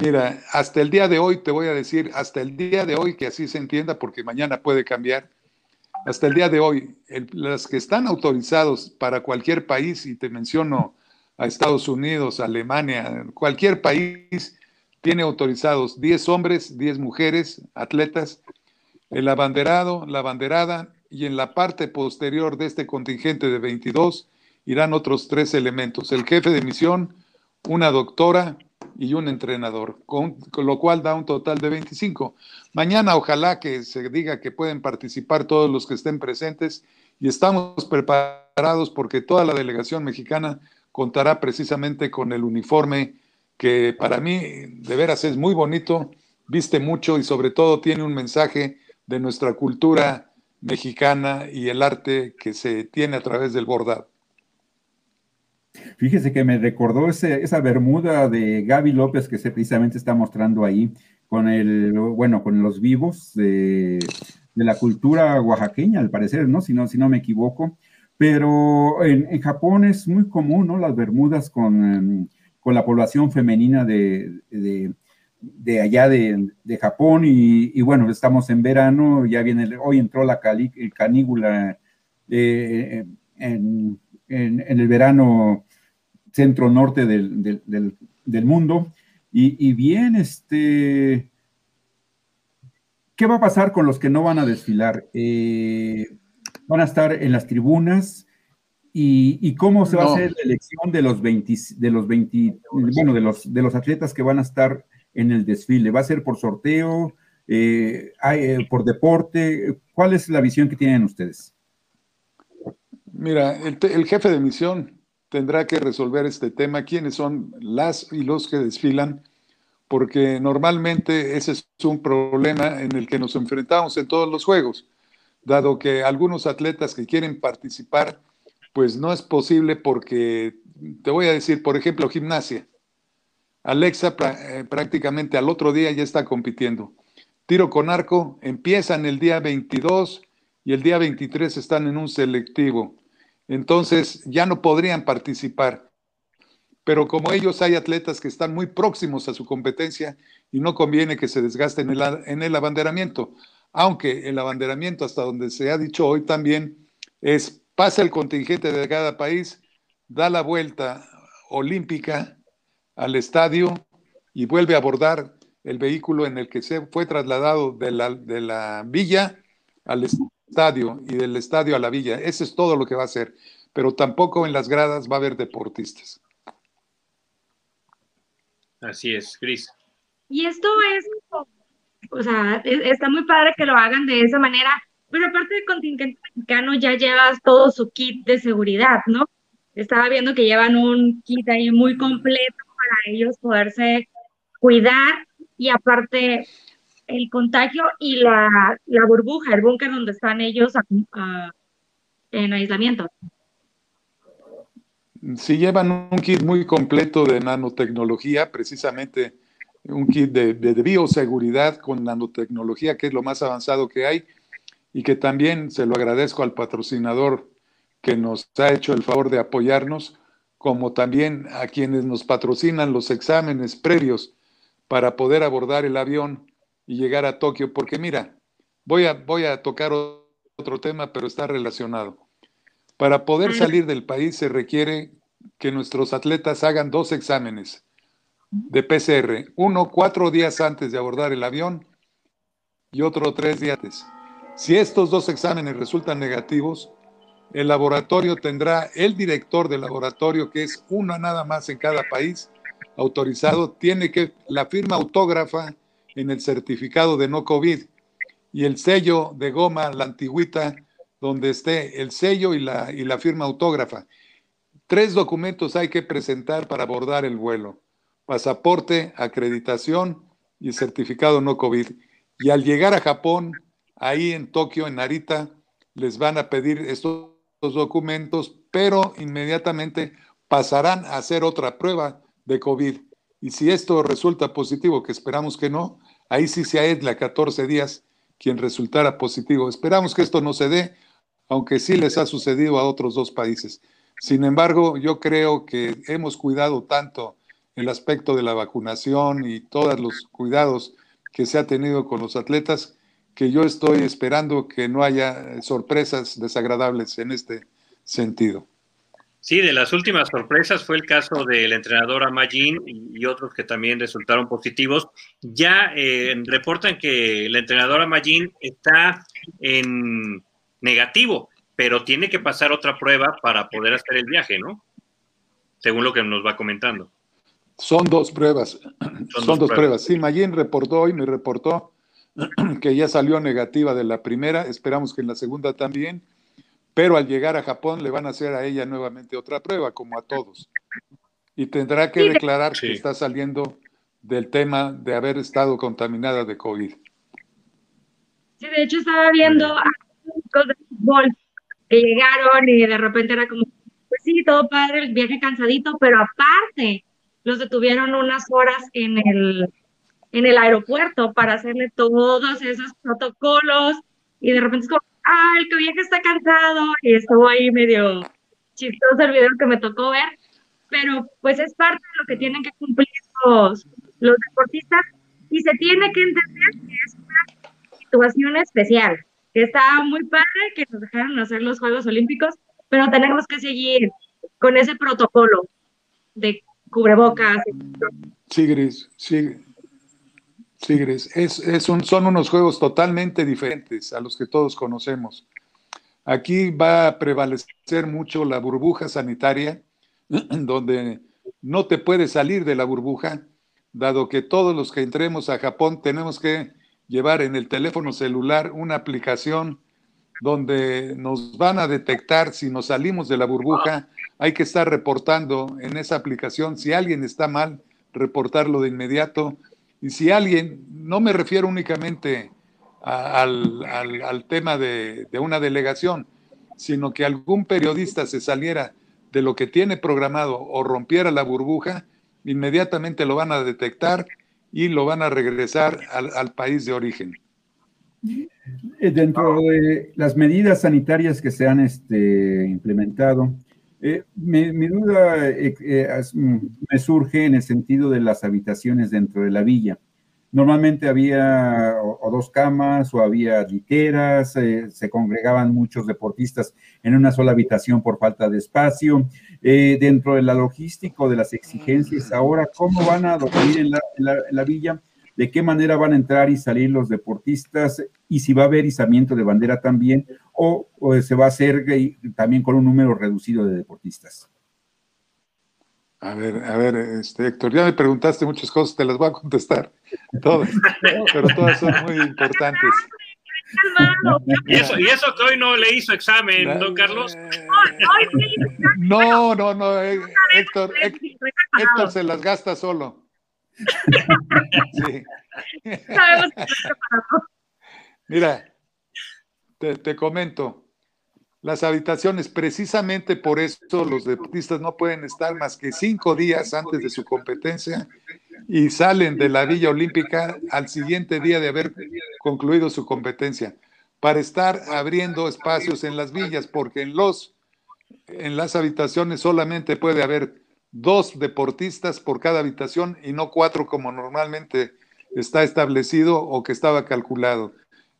Mira, hasta el día de hoy, te voy a decir, hasta el día de hoy, que así se entienda, porque mañana puede cambiar, hasta el día de hoy, las que están autorizados para cualquier país, y te menciono a Estados Unidos, Alemania, cualquier país, tiene autorizados 10 hombres, 10 mujeres, atletas, el abanderado, la abanderada, y en la parte posterior de este contingente de 22 irán otros tres elementos, el jefe de misión, una doctora, y un entrenador, con, lo cual da un total de 25. Mañana ojalá que se diga que pueden participar todos los que estén presentes y estamos preparados porque toda la delegación mexicana contará precisamente con el uniforme que para mí de veras es muy bonito, viste mucho y sobre todo tiene un mensaje de nuestra cultura mexicana y el arte que se tiene a través del bordado. Fíjese que me recordó esa bermuda de Gaby López que se precisamente está mostrando ahí, con el, bueno, con los vivos de, la cultura oaxaqueña, al parecer, ¿no? Si no, si no me equivoco. Pero en, Japón es muy común, ¿no? Las bermudas con, em, la población femenina de, allá de, Japón. Y, bueno, estamos en verano, ya viene, hoy entró la canígula eh, en, el verano centro norte del, mundo. Y, bien, este, ¿qué va a pasar con los que no van a desfilar? Eh, ¿Van a estar en las tribunas? ¿Y, cómo se va a hacer la elección de los 20, de los 20, bueno, de los, de los atletas que van a estar en el desfile? ¿Va a ser por sorteo? Eh, eh, ¿Por deporte? ¿Cuál es la visión que tienen ustedes? Mira, el jefe de misión tendrá que resolver este tema, quiénes son las y los que desfilan, porque normalmente ese es un problema en el que nos enfrentamos en todos los juegos, dado que algunos atletas que quieren participar, pues no es posible porque, te voy a decir, por ejemplo, gimnasia. Alexa eh, prácticamente al otro día ya está compitiendo. Tiro con arco, empiezan el día 22 y el día 23 están en un selectivo entonces ya no podrían participar. Pero como ellos hay atletas que están muy próximos a su competencia y no conviene que se desgasten en el, abanderamiento, aunque el abanderamiento hasta donde se ha dicho hoy también es pasa el contingente de cada país, da la vuelta olímpica al estadio y vuelve a abordar el vehículo en el que se fue trasladado de la, de la villa al estadio estadio y del estadio a la villa. Eso es todo lo que va a hacer. Pero tampoco en las gradas va a haber deportistas. Así es, Cris. Y esto es, o sea, está muy padre que lo hagan de esa manera, pero aparte del contingente mexicano ya llevas todo su kit de seguridad, ¿no? Estaba viendo que llevan un kit ahí muy completo para ellos poderse cuidar y aparte el contagio y la, burbuja, el búnker donde están ellos en aislamiento. Si llevan un kit muy completo de nanotecnología, precisamente un kit de, de, bioseguridad con nanotecnología, que es lo más avanzado que hay, y que también se lo agradezco al patrocinador que nos ha hecho el favor de apoyarnos, como también a quienes nos patrocinan los exámenes previos para poder abordar el avión y llegar a Tokio, porque mira, voy a, voy a tocar otro tema, pero está relacionado. Para poder salir del país se requiere que nuestros atletas hagan dos exámenes de PCR, uno cuatro días antes de abordar el avión y otro tres días antes. Si estos dos exámenes resultan negativos, el laboratorio tendrá el director del laboratorio, que es uno nada más en cada país autorizado, tiene que la firma autógrafa en el certificado de no COVID y el sello de goma, la antigüita, donde esté el sello y la, y la firma autógrafa. Tres documentos hay que presentar para abordar el vuelo. Pasaporte, acreditación y certificado no COVID. Y al llegar a Japón, ahí en Tokio, en Narita, les van a pedir estos documentos, pero inmediatamente pasarán a hacer otra prueba de COVID. Y si esto resulta positivo, que esperamos que no, ahí sí se aísla 14 días quien resultara positivo. Esperamos que esto no se dé, aunque sí les ha sucedido a otros dos países. Sin embargo, yo creo que hemos cuidado tanto el aspecto de la vacunación y todos los cuidados que se ha tenido con los atletas, que yo estoy esperando que no haya sorpresas desagradables en este sentido. Sí, de las últimas sorpresas fue el caso del entrenador Amagin y otros que también resultaron positivos. Ya eh, reportan que el entrenador Amagin está en negativo, pero tiene que pasar otra prueba para poder hacer el viaje, ¿no? Según lo que nos va comentando. Son dos pruebas. Son, dos, pruebas. Sí, Magin reportó hoy, me reportó que ya salió negativa de la primera. Esperamos que en la segunda también pero al llegar a Japón le van a hacer a ella nuevamente otra prueba, como a todos. Y tendrá que declarar que está saliendo del tema de haber estado contaminada de COVID. Sí, de hecho estaba viendo a los de fútbol que llegaron y de repente era como, pues sí, todo padre, el viaje cansadito, pero aparte los detuvieron unas horas en el, en el aeropuerto para hacerle todos esos protocolos y de repente es como, ah, el viaje está cansado y estuvo ahí medio chistoso el video que me tocó ver, pero pues es parte de lo que tienen que cumplir los, los deportistas y se tiene que entender que es una situación especial, que está muy padre que nos dejaron hacer los Juegos Olímpicos, pero tenemos que seguir con ese protocolo de cubrebocas. Sí, Gris, sí, Tigres, es, un, son unos juegos totalmente diferentes a los que todos conocemos. Aquí va a prevalecer mucho la burbuja sanitaria, donde no te puedes salir de la burbuja, dado que todos los que entremos a Japón tenemos que llevar en el teléfono celular una aplicación donde nos van a detectar si nos salimos de la burbuja. Hay que estar reportando en esa aplicación si alguien está mal, reportarlo de inmediato y si alguien, no me refiero únicamente al, tema de, una delegación, sino que algún periodista se saliera de lo que tiene programado o rompiera la burbuja, inmediatamente lo van a detectar y lo van a regresar al, país de origen. Eh, dentro de las medidas sanitarias que se han este, implementado, eh, mi, duda eh, eh, mm, me surge en el sentido de las habitaciones dentro de la villa. Normalmente había o, dos camas o había literas, se congregaban muchos deportistas en una sola habitación por falta de espacio. dentro de la logística de las exigencias, ahora, ¿cómo van a dormir en la villa? De qué manera van a entrar y salir los deportistas y si va a haber izamiento de bandera también o, se va a hacer también con un número reducido de deportistas. A ver, a ver, este, Héctor, ya me preguntaste muchas cosas, te las voy a contestar todas, pero todas son muy importantes. ¿Y eso, y eso que hoy no le hizo examen, don Carlos. No, no, no, eh, Héctor, Héctor se las gasta solo. Mira, te, comento, las habitaciones, precisamente por eso los deportistas no pueden estar más que cinco días antes de su competencia y salen de la Villa Olímpica al siguiente día de haber concluido su competencia, para estar abriendo espacios en las villas, porque en los en las habitaciones solamente puede haber dos deportistas por cada habitación y no cuatro como normalmente está establecido o que estaba calculado.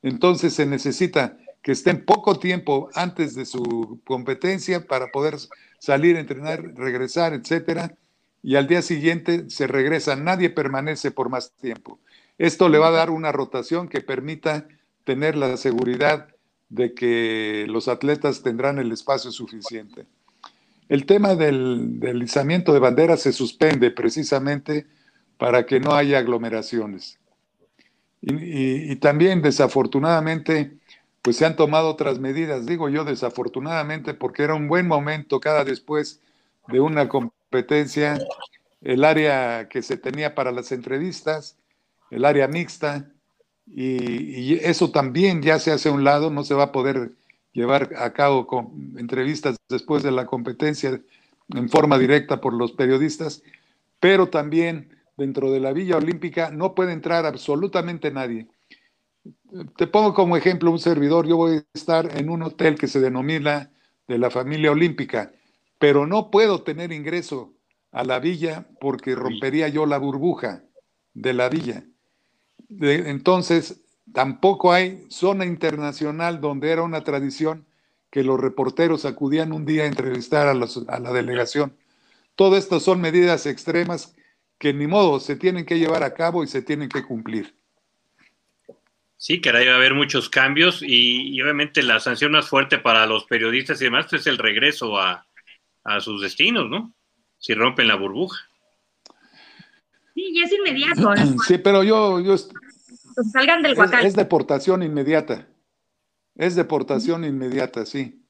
Entonces se necesita que estén poco tiempo antes de su competencia para poder salir, entrenar, regresar, etcétera, y al día siguiente se regresa. Nadie permanece por más tiempo. Esto le va a dar una rotación que permita tener la seguridad de que los atletas tendrán el espacio suficiente. El tema del deslizamiento de banderas se suspende precisamente para que no haya aglomeraciones. Y, y, también, desafortunadamente, pues se han tomado otras medidas. Digo yo desafortunadamente porque era un buen momento cada después de una competencia, el área que se tenía para las entrevistas, el área mixta, y, eso también ya se hace a un lado, no se va a poder llevar a cabo con entrevistas después de la competencia en forma directa por los periodistas, pero también dentro de la Villa Olímpica no puede entrar absolutamente nadie. Te pongo como ejemplo un servidor, yo voy a estar en un hotel que se denomina de la familia olímpica, pero no puedo tener ingreso a la villa porque rompería yo la burbuja de la villa entonces, tampoco hay zona internacional donde era una tradición que los reporteros acudían un día a entrevistar a, la delegación. Todo esto son medidas extremas que ni modo se tienen que llevar a cabo y se tienen que cumplir. Sí, que ahora va a haber muchos cambios y, obviamente la sanción más fuerte para los periodistas y demás pues, es el regreso a, a sus destinos, ¿no? Si rompen la burbuja. Sí, y es inmediato. Sí, pero yo, yo salgan del Es, es, deportación inmediata. Es deportación inmediata, sí.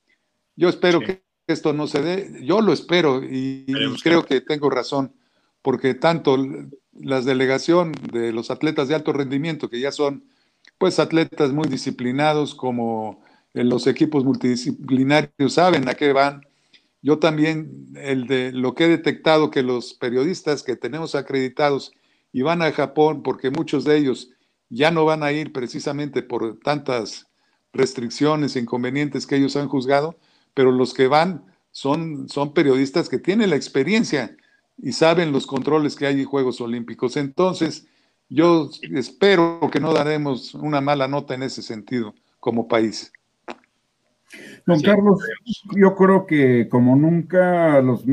Yo espero que esto no se dé. Yo lo espero y, creo que tengo razón, porque tanto la delegación de los atletas de alto rendimiento, que ya son pues atletas muy disciplinados, como en los equipos multidisciplinarios saben a qué van, yo también, el de lo que he detectado que los periodistas que tenemos acreditados y van a Japón, porque muchos de ellos ya no van a ir precisamente por tantas restricciones e inconvenientes que ellos han juzgado, pero los que van son, son periodistas que tienen la experiencia y saben los controles que hay en Juegos Olímpicos. Entonces, yo espero que no daremos una mala nota en ese sentido como país. Don Carlos, yo creo que como nunca los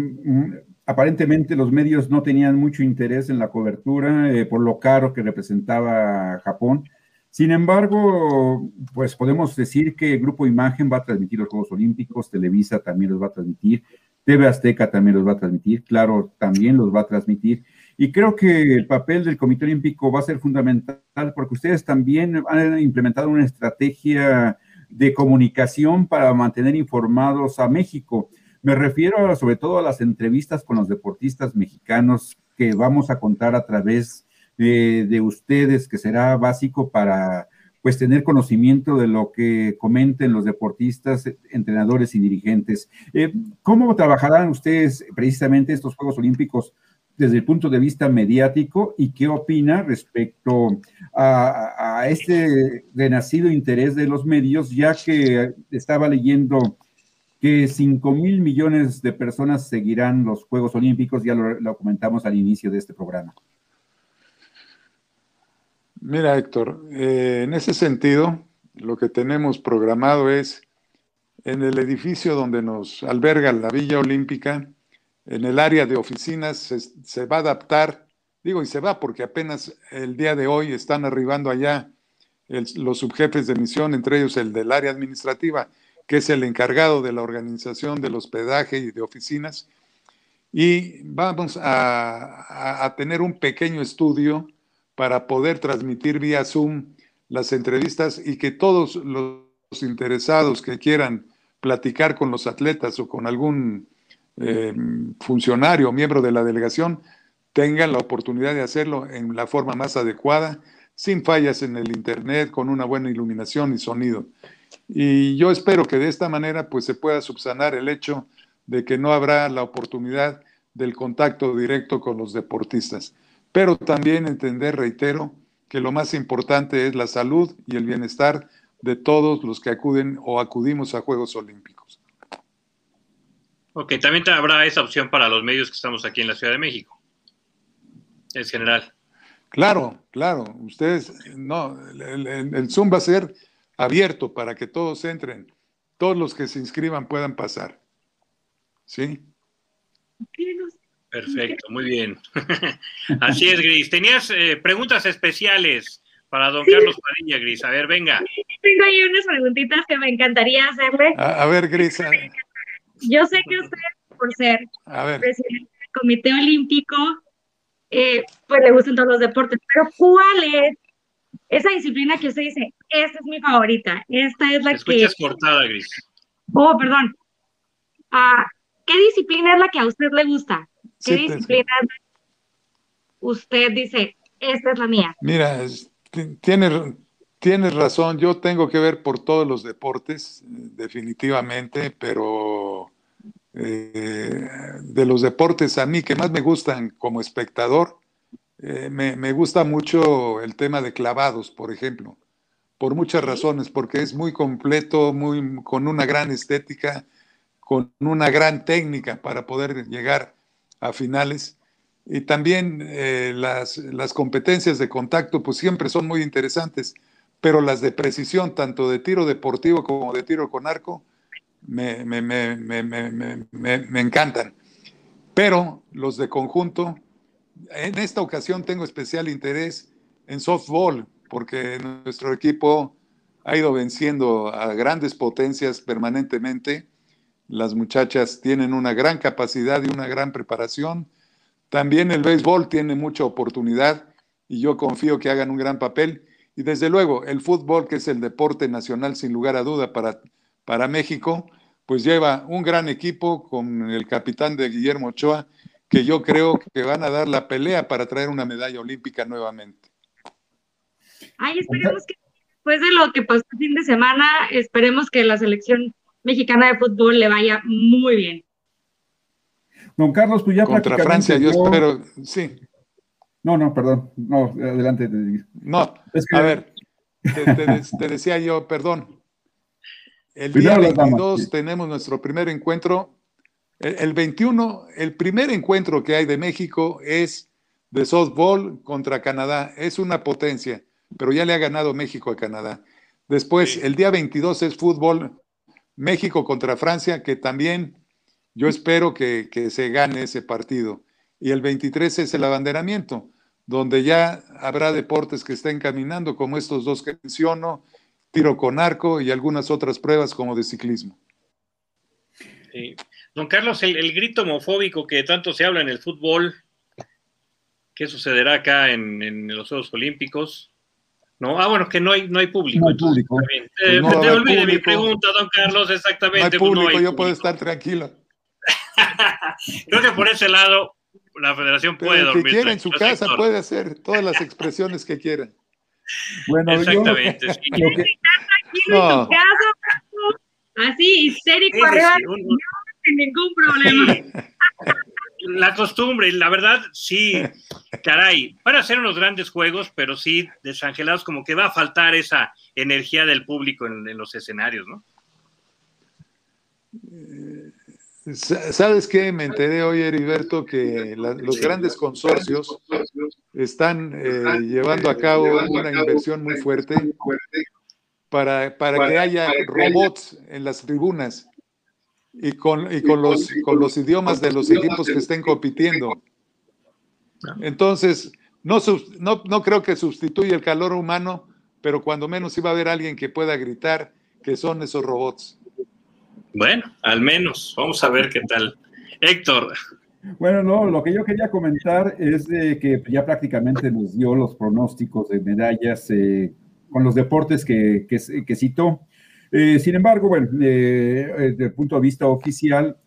aparentemente los medios no tenían mucho interés en la cobertura eh, por lo caro que representaba Japón. Sin embargo, pues podemos decir que Grupo Imagen va a transmitir los Juegos Olímpicos, Televisa también los va a transmitir, TV Azteca también los va a transmitir, Claro también los va a transmitir. Y creo que el papel del Comité Olímpico va a ser fundamental porque ustedes también han implementado una estrategia de comunicación para mantener informados a México. Me refiero sobre todo a las entrevistas con los deportistas mexicanos que vamos a contar a través de, ustedes, que será básico para pues tener conocimiento de lo que comenten los deportistas, entrenadores y dirigentes. Eh, ¿Cómo trabajarán ustedes precisamente estos Juegos Olímpicos desde el punto de vista mediático y qué opina respecto a, este renacido interés de los medios, ya que estaba leyendo que 5 mil millones de personas seguirán los Juegos Olímpicos, ya lo, comentamos al inicio de este programa. Mira, Héctor, eh, en ese sentido, lo que tenemos programado es en el edificio donde nos alberga la Villa Olímpica, en el área de oficinas se, va a adaptar, digo, y se va porque apenas el día de hoy están arribando allá los subjefes de misión, entre ellos el del área administrativa, que es el encargado de la organización del hospedaje y de oficinas. Y vamos a, a tener un pequeño estudio para poder transmitir vía Zoom las entrevistas y que todos los interesados que quieran platicar con los atletas o con algún eh, funcionario o miembro de la delegación tengan la oportunidad de hacerlo en la forma más adecuada, sin fallas en el Internet, con una buena iluminación y sonido. Y yo espero que de esta manera pues se pueda subsanar el hecho de que no habrá la oportunidad del contacto directo con los deportistas. Pero también entender, reitero, que lo más importante es la salud y el bienestar de todos los que acuden o acudimos a Juegos Olímpicos. Ok, también habrá esa opción para los medios que estamos aquí en la Ciudad de México. Es general. Claro, claro. Ustedes, no, el, el, Zoom va a ser abierto para que todos entren. Todos los que se inscriban puedan pasar. ¿Sí? Perfecto, muy bien. Así es, Gris. Tenías eh, preguntas especiales para don Carlos Padilla, Gris. A ver, venga. Tengo ahí unas preguntitas que me encantaría hacerle. A, ver, Gris. Yo sé que usted, por ser presidente del Comité Olímpico, eh, pues le gustan todos los deportes, pero ¿cuál es esa disciplina que usted dice, esta es mi favorita, esta es la que... Escuchas cortada, Gris. Oh, perdón. Ah, ¿Qué disciplina es la que a usted le gusta? ¿Qué disciplina usted dice, esta es la mía? Mira, tienes, tienes razón, yo tengo que ver por todos los deportes, definitivamente, pero eh, de los deportes a mí que más me gustan como espectador, eh, me, gusta mucho el tema de clavados, por ejemplo, por muchas razones, porque es muy completo, muy, con una gran estética, con una gran técnica para poder llegar a finales. Y también eh, las, las, competencias de contacto, pues siempre son muy interesantes, pero las de precisión, tanto de tiro deportivo como de tiro con arco, me, me, me, me encantan. Pero los de conjunto, en esta ocasión tengo especial interés en softball, porque nuestro equipo ha ido venciendo a grandes potencias permanentemente. Las muchachas tienen una gran capacidad y una gran preparación también el béisbol tiene mucha oportunidad y yo confío que hagan un gran papel. Y desde luego, el fútbol, que es el deporte nacional sin lugar a duda para, para México, pues lleva un gran equipo con el capitán de Guillermo Ochoa, que yo creo que van a dar la pelea para traer una medalla olímpica nuevamente. Ay, esperemos que después de lo que pasó el fin de semana, esperemos que la selección mexicana de fútbol le vaya muy bien. Don Carlos, pues ya Contra Francia, yo espero, sí. No, no, perdón. No, adelante. No, a ver, te, decía yo, perdón. El día 22 tenemos nuestro primer encuentro. El, 21, el primer encuentro que hay de México es de softball contra Canadá. Es una potencia, pero ya le ha ganado México a Canadá. Después, el día 22 es fútbol México contra Francia, que también yo espero que, se gane ese partido. Y el 23 es el abanderamiento, donde ya habrá deportes que estén caminando, como estos dos que menciono, tiro con arco y algunas otras pruebas como de ciclismo. Don Carlos, el, grito homofóbico que tanto se habla en el fútbol, ¿qué sucederá acá en, los Juegos Olímpicos? No, ah, bueno, que no hay, no hay público. No hay público. Eh, pues te olvide mi pregunta, don Carlos, exactamente. No hay pues público, yo puedo estar tranquilo. Creo que por ese lado la federación puede dormir. Si quiere en su casa puede hacer todas las expresiones que quiera. Bueno, exactamente. Yo, así histérico arriba, sin ningún problema. La costumbre, la verdad, sí, caray, van a ser unos grandes juegos, pero sí, desangelados, como que va a faltar esa energía del público en, en los escenarios, ¿no? ¿Sabes qué? Me enteré hoy, Heriberto, que los grandes consorcios están eh, llevando a cabo una inversión muy fuerte para, para que haya robots en las tribunas y con, y con, los, con los idiomas de los equipos que estén compitiendo. Entonces, no, no, no creo que sustituya el calor humano, pero cuando menos iba a haber alguien que pueda gritar que son esos robots. Bueno, al menos. Vamos a ver qué tal. Héctor. Bueno, no, lo que yo quería comentar es de que ya prácticamente nos dio los pronósticos de medallas eh, con los deportes que, que, citó. Eh, sin embargo, bueno, eh, desde el punto de vista oficial,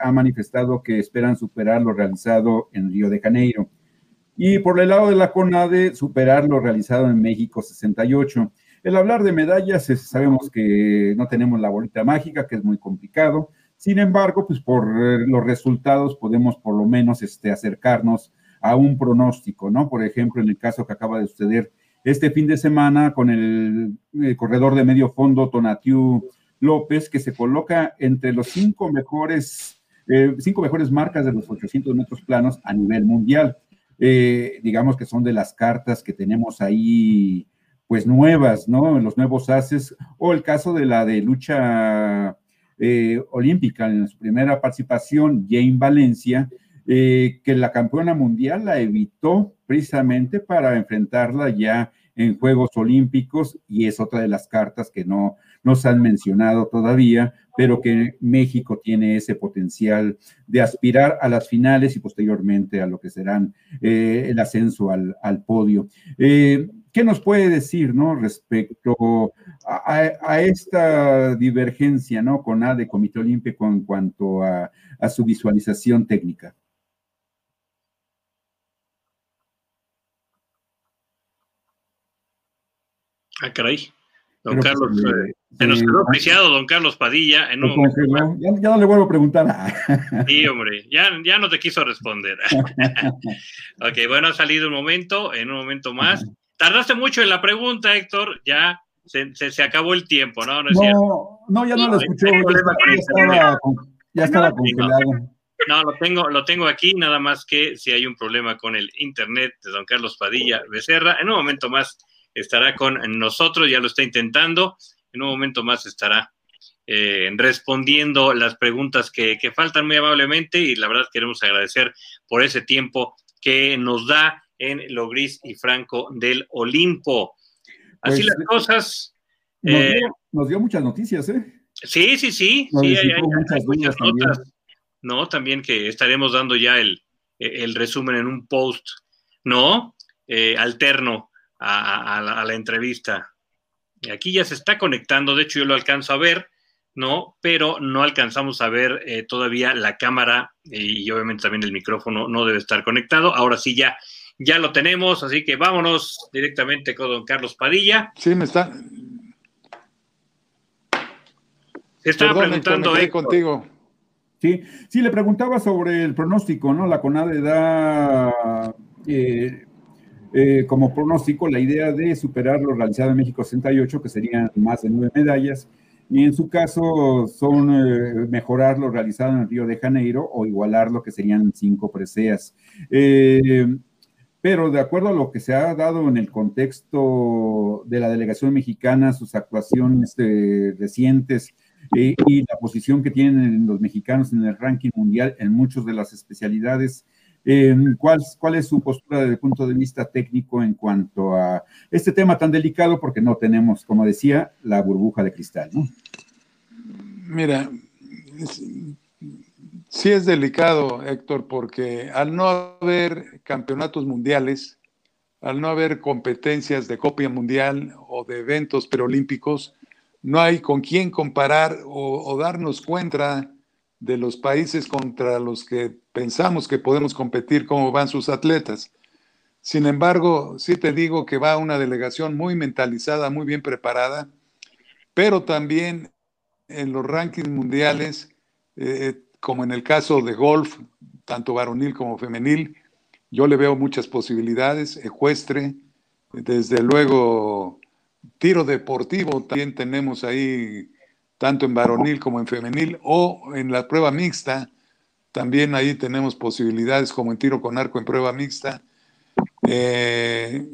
ha manifestado que esperan superar lo realizado en Río de Janeiro. Y por el lado de la CONADE, superar lo realizado en México 68. El hablar de medallas, sabemos que no tenemos la bolita mágica, que es muy complicado. Sin embargo, pues por eh, los resultados podemos por lo menos este, acercarnos a un pronóstico, ¿no? Por ejemplo, en el caso que acaba de suceder este fin de semana con el, corredor de medio fondo Tonatiu López, que se coloca entre los cinco mejores eh, cinco mejores marcas de los 800 metros planos a nivel mundial. Eh, digamos que son de las cartas que tenemos ahí, pues nuevas, ¿no? Los nuevos haces, o el caso de la de lucha eh, olímpica en su primera participación, Jane Valencia, que la campeona mundial la evitó precisamente para enfrentarla ya en Juegos Olímpicos y es otra de las cartas que no, se han mencionado todavía, pero que México tiene ese potencial de aspirar a las finales y posteriormente a lo que serán eh, el ascenso al, podio. Eh, ¿Qué nos puede decir ¿no? respecto a, esta divergencia ¿no? con ADE, Comité Olímpico, en cuanto a, su visualización técnica? Ah, caray. Don Carlos, eh, se nos quedó oficiado don Carlos Padilla en un momento. Ya, no le vuelvo a preguntar. Sí, hombre, ya, ya no te quiso responder. ok, bueno, ha salido un momento, en un momento más. Tardaste mucho en la pregunta, Héctor, ya se, se, acabó el tiempo, ¿no? No, no, ya no lo escuché. Ya, estaba, congelado. No, lo tengo, lo tengo aquí, nada más que si hay un problema con el internet de don Carlos Padilla Becerra, en un momento más estará con nosotros, ya lo está intentando, en un momento más estará eh, respondiendo las preguntas que, faltan muy amablemente y la verdad queremos agradecer por ese tiempo que nos da en lo gris y franco del Olimpo. Así pues, las cosas. Eh, nos, dio, muchas noticias, ¿eh? Sí, sí, sí. sí hay, muchas, notas. ¿no? También que estaremos dando ya el, el resumen en un post, ¿no? Eh, alterno a, la, entrevista. Aquí ya se está conectando, de hecho yo lo alcanzo a ver, ¿no? Pero no alcanzamos a ver eh, todavía la cámara y obviamente también el micrófono no debe estar conectado. Ahora sí ya, ya lo tenemos, así que vámonos directamente con don Carlos Padilla. Sí, me está. Se estaba preguntando. contigo. Sí, sí, le preguntaba sobre el pronóstico, ¿no? La CONADE da eh, eh, como pronóstico la idea de superar lo realizado en México 68, que serían más de nueve medallas, y en su caso son eh, mejorar lo realizado en el Río de Janeiro o igualar lo que serían cinco preseas. Eh, pero de acuerdo a lo que se ha dado en el contexto de la delegación mexicana, sus actuaciones recientes y la posición que tienen los mexicanos en el ranking mundial en muchas de las especialidades, ¿cuál, ¿Cuál es su postura desde el punto de vista técnico en cuanto a este tema tan delicado? Porque no tenemos, como decía, la burbuja de cristal. Mira, sí es delicado, Héctor, porque al no haber campeonatos mundiales, al no haber competencias de copia mundial o de eventos preolímpicos, no hay con quién comparar o darnos cuenta de los países contra los que pensamos que podemos competir, cómo van sus atletas. Sin embargo, sí te digo que va una delegación muy mentalizada, muy bien preparada, pero también en los rankings mundiales, eh, como en el caso de golf, tanto varonil como femenil, yo le veo muchas posibilidades, ecuestre, desde luego tiro deportivo, también tenemos ahí tanto en varonil como en femenil, o en la prueba mixta, también ahí tenemos posibilidades como en tiro con arco en prueba mixta. Eh,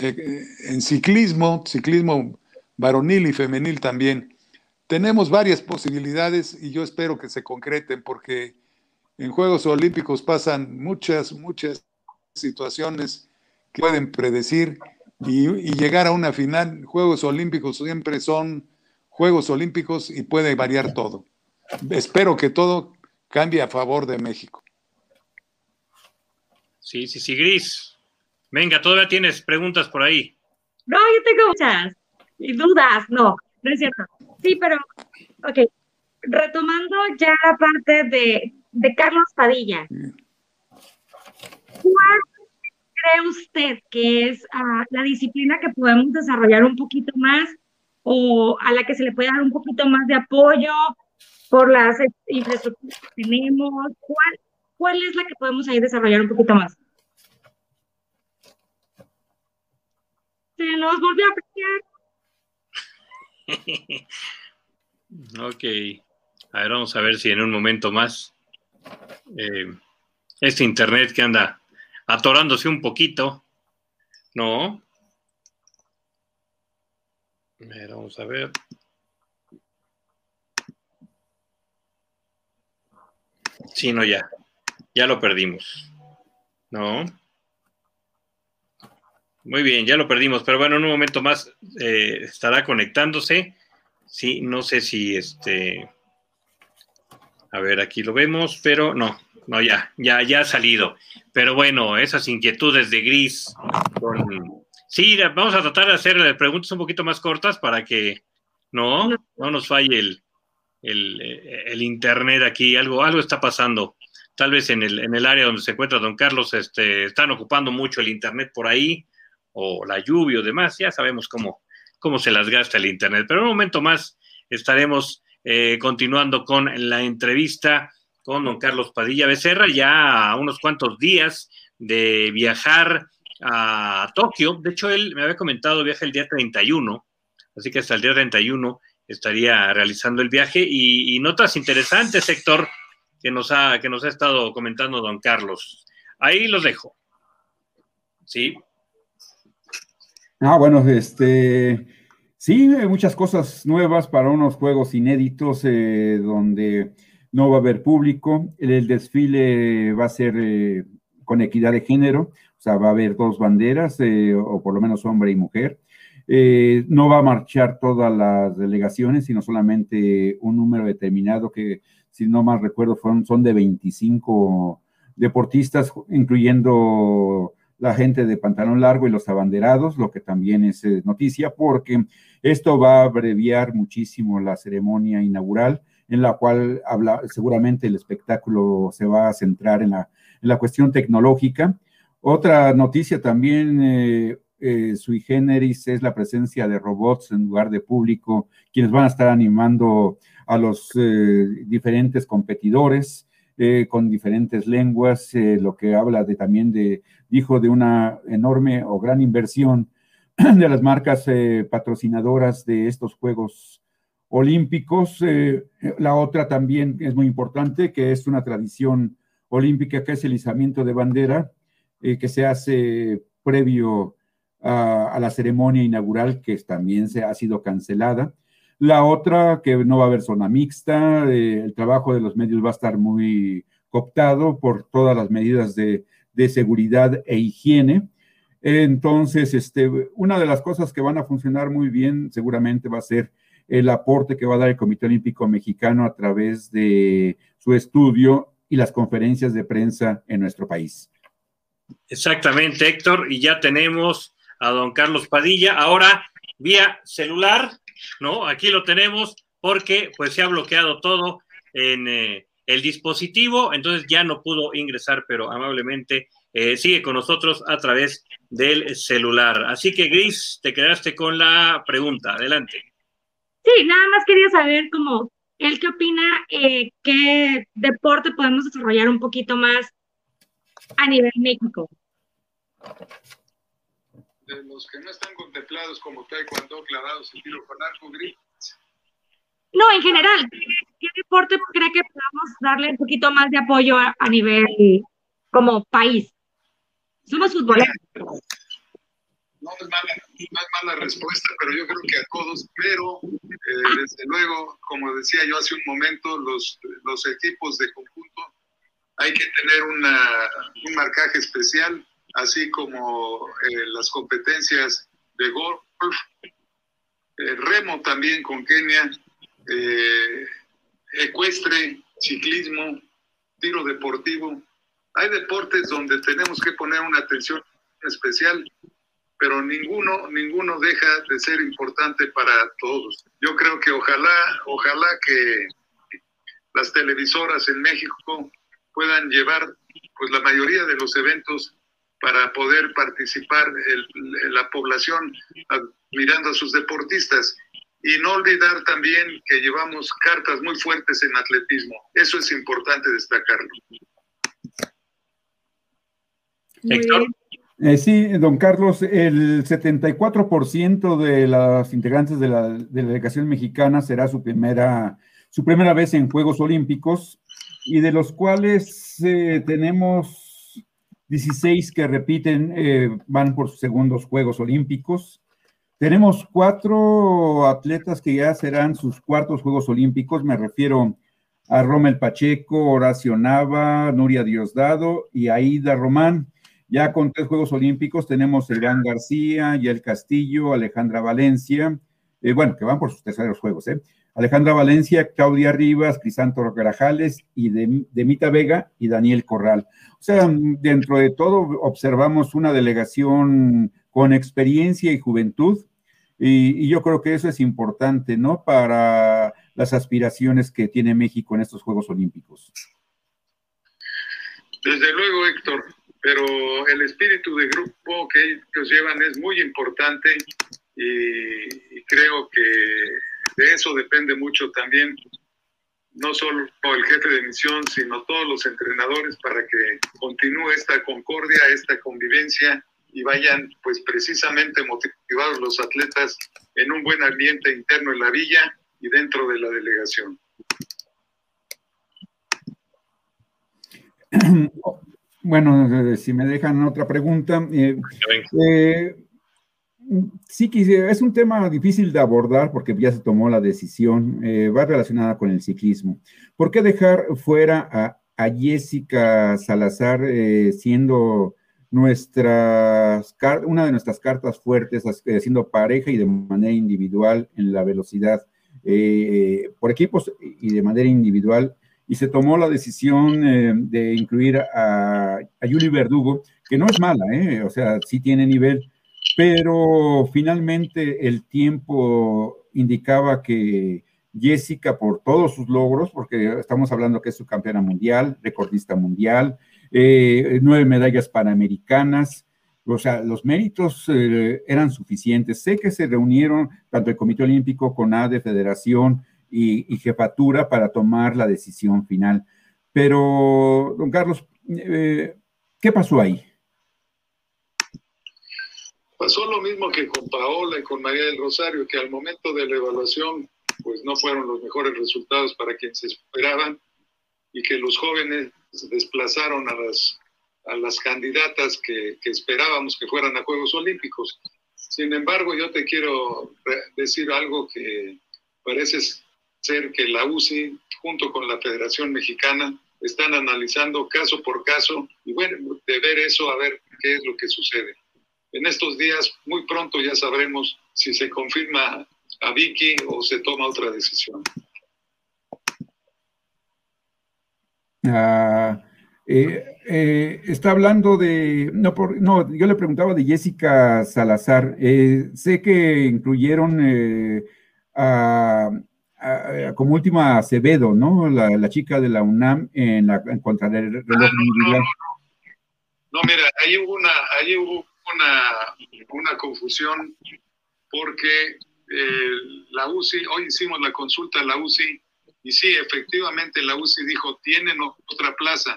eh, en ciclismo, ciclismo varonil y femenil también. Tenemos varias posibilidades y yo espero que se concreten porque en Juegos Olímpicos pasan muchas, muchas situaciones que pueden predecir y llegar a una final. Juegos Olímpicos siempre son Juegos Olímpicos y puede variar todo. Espero que todo cambie a favor de México. Sí, sí, sí, Gris. Venga, todavía tienes preguntas por ahí. No, yo tengo muchas. Y dudas, no, no es cierto. Sí, pero, ok. Retomando ya la parte de, de Carlos Padilla. ¿Cuál cree usted que es ah, la disciplina que podemos desarrollar un poquito más o a la que se le puede dar un poquito más de apoyo por las infraestructuras que tenemos? ¿Cuál, cuál es la que podemos ahí desarrollar un poquito más? Se nos volvió a ok. A ver, vamos a ver si en un momento más eh, este internet que anda atorándose un poquito, ¿no? Vamos a ver. Sí, no, ya. Ya lo perdimos. ¿No? Muy bien, ya lo perdimos, pero bueno, en un momento más eh, estará conectándose. Sí, no sé si este. A ver, aquí lo vemos, pero no, no, ya, ya, ya ha salido. Pero bueno, esas inquietudes de Gris Sí, vamos a tratar de hacer preguntas un poquito más cortas para que no, no nos falle el, el, internet aquí. Algo, algo está pasando. Tal vez en el, en el área donde se encuentra don Carlos este, están ocupando mucho el internet por ahí o la lluvia o demás, ya sabemos cómo, cómo se las gasta el Internet. Pero en un momento más estaremos eh, continuando con la entrevista con don Carlos Padilla Becerra, ya a unos cuantos días de viajar a Tokio. De hecho, él me había comentado viaje el día 31, así que hasta el día 31 estaría realizando el viaje. Y, notas interesantes, Héctor, que nos, ha, que nos ha estado comentando don Carlos. Ahí los dejo. Sí. Ah, bueno, este, sí, muchas cosas nuevas para unos juegos inéditos eh, donde no va a haber público. El, desfile va a ser eh, con equidad de género, o sea, va a haber dos banderas, eh, o por lo menos hombre y mujer. no va a marchar todas las delegaciones, sino solamente un número determinado que, si no mal recuerdo, son de 25 deportistas, incluyendo la gente de pantalón largo y los abanderados, lo que también es eh, noticia, porque esto va a abreviar muchísimo la ceremonia inaugural, en la cual habla, seguramente el espectáculo se va a centrar en la, cuestión tecnológica. Otra noticia también, eh, eh, sui generis, es la presencia de robots en lugar de público, quienes van a estar animando a los diferentes competidores. con diferentes lenguas, lo que habla de también de dijo de una enorme o gran inversión de las marcas eh, patrocinadoras de estos Juegos Olímpicos. Eh, la otra también es muy importante, que es una tradición olímpica, que es el izamiento de bandera, eh, que se hace previo a, la ceremonia inaugural, que también se ha sido cancelada. La otra, que no va a haber zona mixta, el trabajo de los medios va a estar muy cooptado por todas las medidas de de seguridad e higiene. Entonces, este, una de las cosas que van a funcionar muy bien seguramente va a ser el aporte que va a dar el Comité Olímpico Mexicano a través de su estudio y las conferencias de prensa en nuestro país. Exactamente, Héctor, y ya tenemos a don Carlos Padilla, ahora vía celular, ¿no? Aquí lo tenemos porque pues se ha bloqueado todo en, eh, el dispositivo, entonces ya no pudo ingresar, pero amablemente eh, sigue con nosotros a través del celular. Así que, Gris, te quedaste con la pregunta. Adelante. Sí, nada más quería saber cómo él qué opina, eh, qué deporte podemos desarrollar un poquito más a nivel México. De los que no están contemplados como taekwondo, clavados y tiro con arco, Gris, no, en general, ¿qué deporte cree que podamos darle un poquito más de apoyo a, nivel como país? Somos futboleros. No es, mala, no es mala respuesta, pero yo creo que a todos, pero eh, desde luego, como decía yo hace un momento, los, los equipos de conjunto hay que tener un marcaje especial, así como eh, las competencias de golf, eh, remo también con Kenia, eh, ecuestre, ciclismo, tiro deportivo. Hay deportes donde tenemos que poner una atención especial, pero ninguno, ninguno deja de ser importante para todos. Yo creo que ojalá, ojalá que las televisoras en México puedan llevar pues la mayoría de los eventos para poder participar la población mirando a sus deportistas y no olvidar también que llevamos cartas muy fuertes en atletismo. Eso es importante destacarlo. Héctor. Eh, sí, don Carlos, el 74% de las integrantes de la, delegación mexicana será su primera, su primera vez en Juegos Olímpicos y de los cuales eh, tenemos 16 que repiten, eh, van por sus segundos Juegos Olímpicos. Tenemos cuatro atletas que ya serán sus cuartos Juegos Olímpicos, me refiero a Rommel Pacheco, Horacio Nava, Nuria Diosdado y Aida Román. Ya con tres Juegos Olímpicos tenemos Iván García, el Castillo, Alejandra Valencia, eh, bueno, que van por sus terceros Juegos, ¿eh? Alejandra Valencia, Claudia Rivas, Crisanto Grajales y Demita Vega y Daniel Corral. O sea, dentro de todo observamos una delegación con experiencia y juventud y, yo creo que eso es importante, ¿no? Para las aspiraciones que tiene México en estos Juegos Olímpicos. Desde luego, Héctor, pero el espíritu de grupo que ellos llevan es muy importante y creo que de eso depende mucho también, no solo el jefe de misión, sino todos los entrenadores para que continúe esta concordia, esta convivencia y vayan pues precisamente motivados los atletas en un buen ambiente interno en la villa y dentro de la delegación. Bueno, si me dejan otra pregunta. Eh, Sí, es un tema difícil de abordar porque ya se tomó la decisión, eh, va relacionada con el ciclismo. ¿Por qué dejar fuera a, Jessica Salazar eh, siendo nuestra, una de nuestras cartas fuertes, eh, siendo pareja y de manera individual en la velocidad, por equipos y de manera individual? Y se tomó la decisión de incluir a, a Verdugo, que no es mala, o sea, sí tiene nivel pero finalmente el tiempo indicaba que Jessica, por todos sus logros, porque estamos hablando que es su campeona mundial, recordista mundial, eh, nueve medallas panamericanas, o sea, los méritos eh, eran suficientes. Sé que se reunieron tanto el Comité Olímpico con ADE, Federación y, Jefatura para tomar la decisión final. Pero, don Carlos, eh, ¿qué pasó ahí? Pasó lo mismo que con Paola y con María del Rosario, que al momento de la evaluación pues no fueron los mejores resultados para quienes se esperaban y que los jóvenes desplazaron a las, a las candidatas que, que esperábamos que fueran a Juegos Olímpicos. Sin embargo, yo te quiero decir algo que parece ser que la UCI, junto con la Federación Mexicana, están analizando caso por caso y bueno, de ver eso a ver qué es lo que sucede. En estos días, muy pronto ya sabremos si se confirma a Vicky o se toma otra decisión. Ah, eh, eh, está hablando de, no, por, no, yo le preguntaba de Jessica Salazar. Eh, sé que incluyeron como última Acevedo, ¿no? La, chica de la UNAM en la en contra del reloj no, no, mira, ahí hubo una, ahí hubo una, una confusión porque eh, la UCI, hoy hicimos la consulta a la UCI y sí, efectivamente la UCI dijo, tienen otra plaza,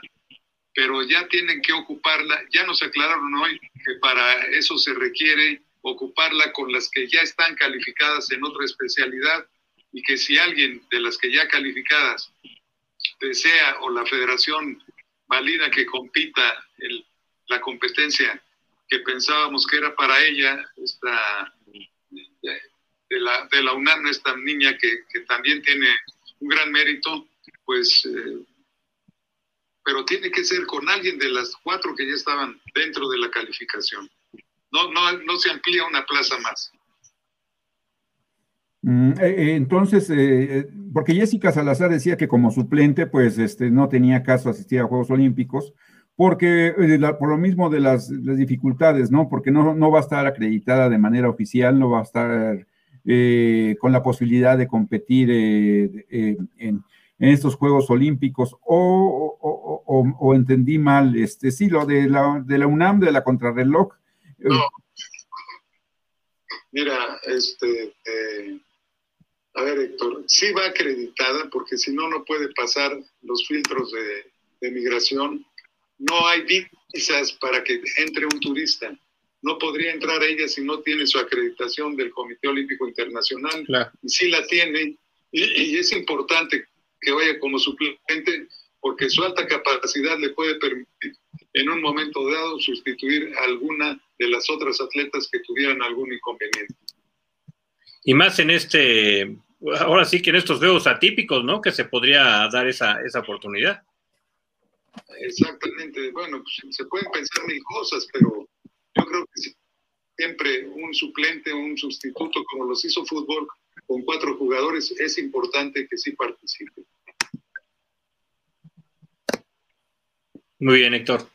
pero ya tienen que ocuparla, ya nos aclararon hoy que para eso se requiere ocuparla con las que ya están calificadas en otra especialidad y que si alguien de las que ya calificadas desea o la federación valida que compita el, la competencia que pensábamos que era para ella, esta, de, la, de la UNAM, esta niña que, también tiene un gran mérito, pues, eh, pero tiene que ser con alguien de las cuatro que ya estaban dentro de la calificación. No, no, no se amplía una plaza más. Mm, eh, eh, entonces, porque Jessica Salazar decía que como suplente, pues este, no tenía caso asistir a Juegos Olímpicos, porque eh, por lo mismo de las, dificultades, ¿no? Porque no, no, va a estar acreditada de manera oficial, no va a estar eh, con la posibilidad de competir eh, en, estos Juegos Olímpicos, o, entendí mal, este, sí, lo de la, de la UNAM, de la contrarreloj. No. Mira, este, a ver, Héctor, sí va acreditada, porque si no, no puede pasar los filtros de, de migración no hay visas para que entre un turista. No podría entrar ella si no tiene su acreditación del Comité Olímpico Internacional. Y sí la tiene. Y, es importante que vaya como suplente porque su alta capacidad le puede permitir en un momento dado sustituir a alguna de las otras atletas que tuvieran algún inconveniente. Y más en este, ahora sí que en estos juegos atípicos, ¿no? Que se podría dar esa, esa oportunidad. Exactamente, bueno, pues, se pueden pensar mil cosas, pero yo creo que siempre un suplente, un sustituto, como los hizo fútbol, con cuatro jugadores, es importante que sí participe. Muy bien, Héctor.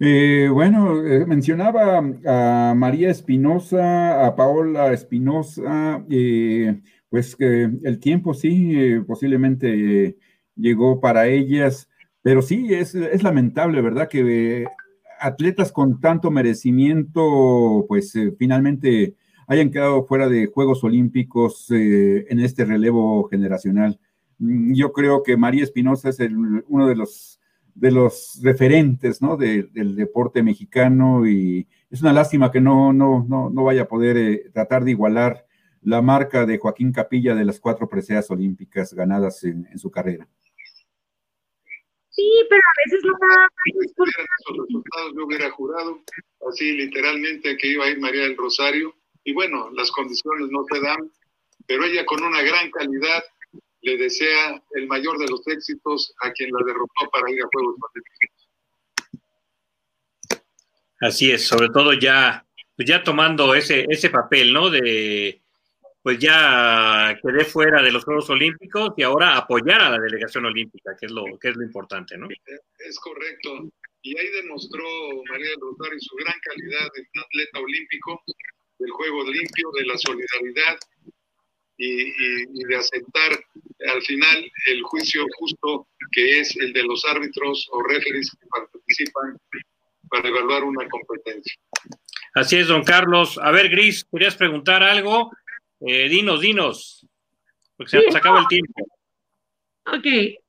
Eh, bueno, eh, mencionaba a María Espinosa, a Paola Espinosa, eh, pues que el tiempo sí, posiblemente llegó para ellas, pero sí, es, es lamentable, ¿verdad? Que atletas con tanto merecimiento, pues finalmente hayan quedado fuera de Juegos Olímpicos en este relevo generacional. Mm, yo creo que María Espinosa es uno de los de los referentes ¿no? del deporte mexicano y es una lástima que no, no, no, no vaya a poder eh, tratar de igualar la marca de Joaquín Capilla de las cuatro preseas olímpicas ganadas en, su carrera. Sí, pero a veces no da. Esos resultados yo hubiera jurado, así literalmente que iba a ir María del Rosario, y bueno, las condiciones no se dan, pero ella con una gran calidad le desea el mayor de los éxitos a quien la derrotó para ir a Juegos Olímpicos. Así es, sobre todo ya, pues ya tomando ese, ese papel, ¿no? De, pues ya quedé fuera de los Juegos Olímpicos y ahora apoyar a la delegación olímpica, que es lo, que es lo importante, ¿no? Es correcto. Y ahí demostró María del Rosario su gran calidad de atleta olímpico, del juego limpio, de la solidaridad y, de aceptar al final el juicio justo que es el de los árbitros o referees que participan para evaluar una competencia. Así es, don Carlos. A ver, Gris, ¿querías preguntar algo? Eh, dinos, dinos, porque se nos acaba el tiempo. Ok,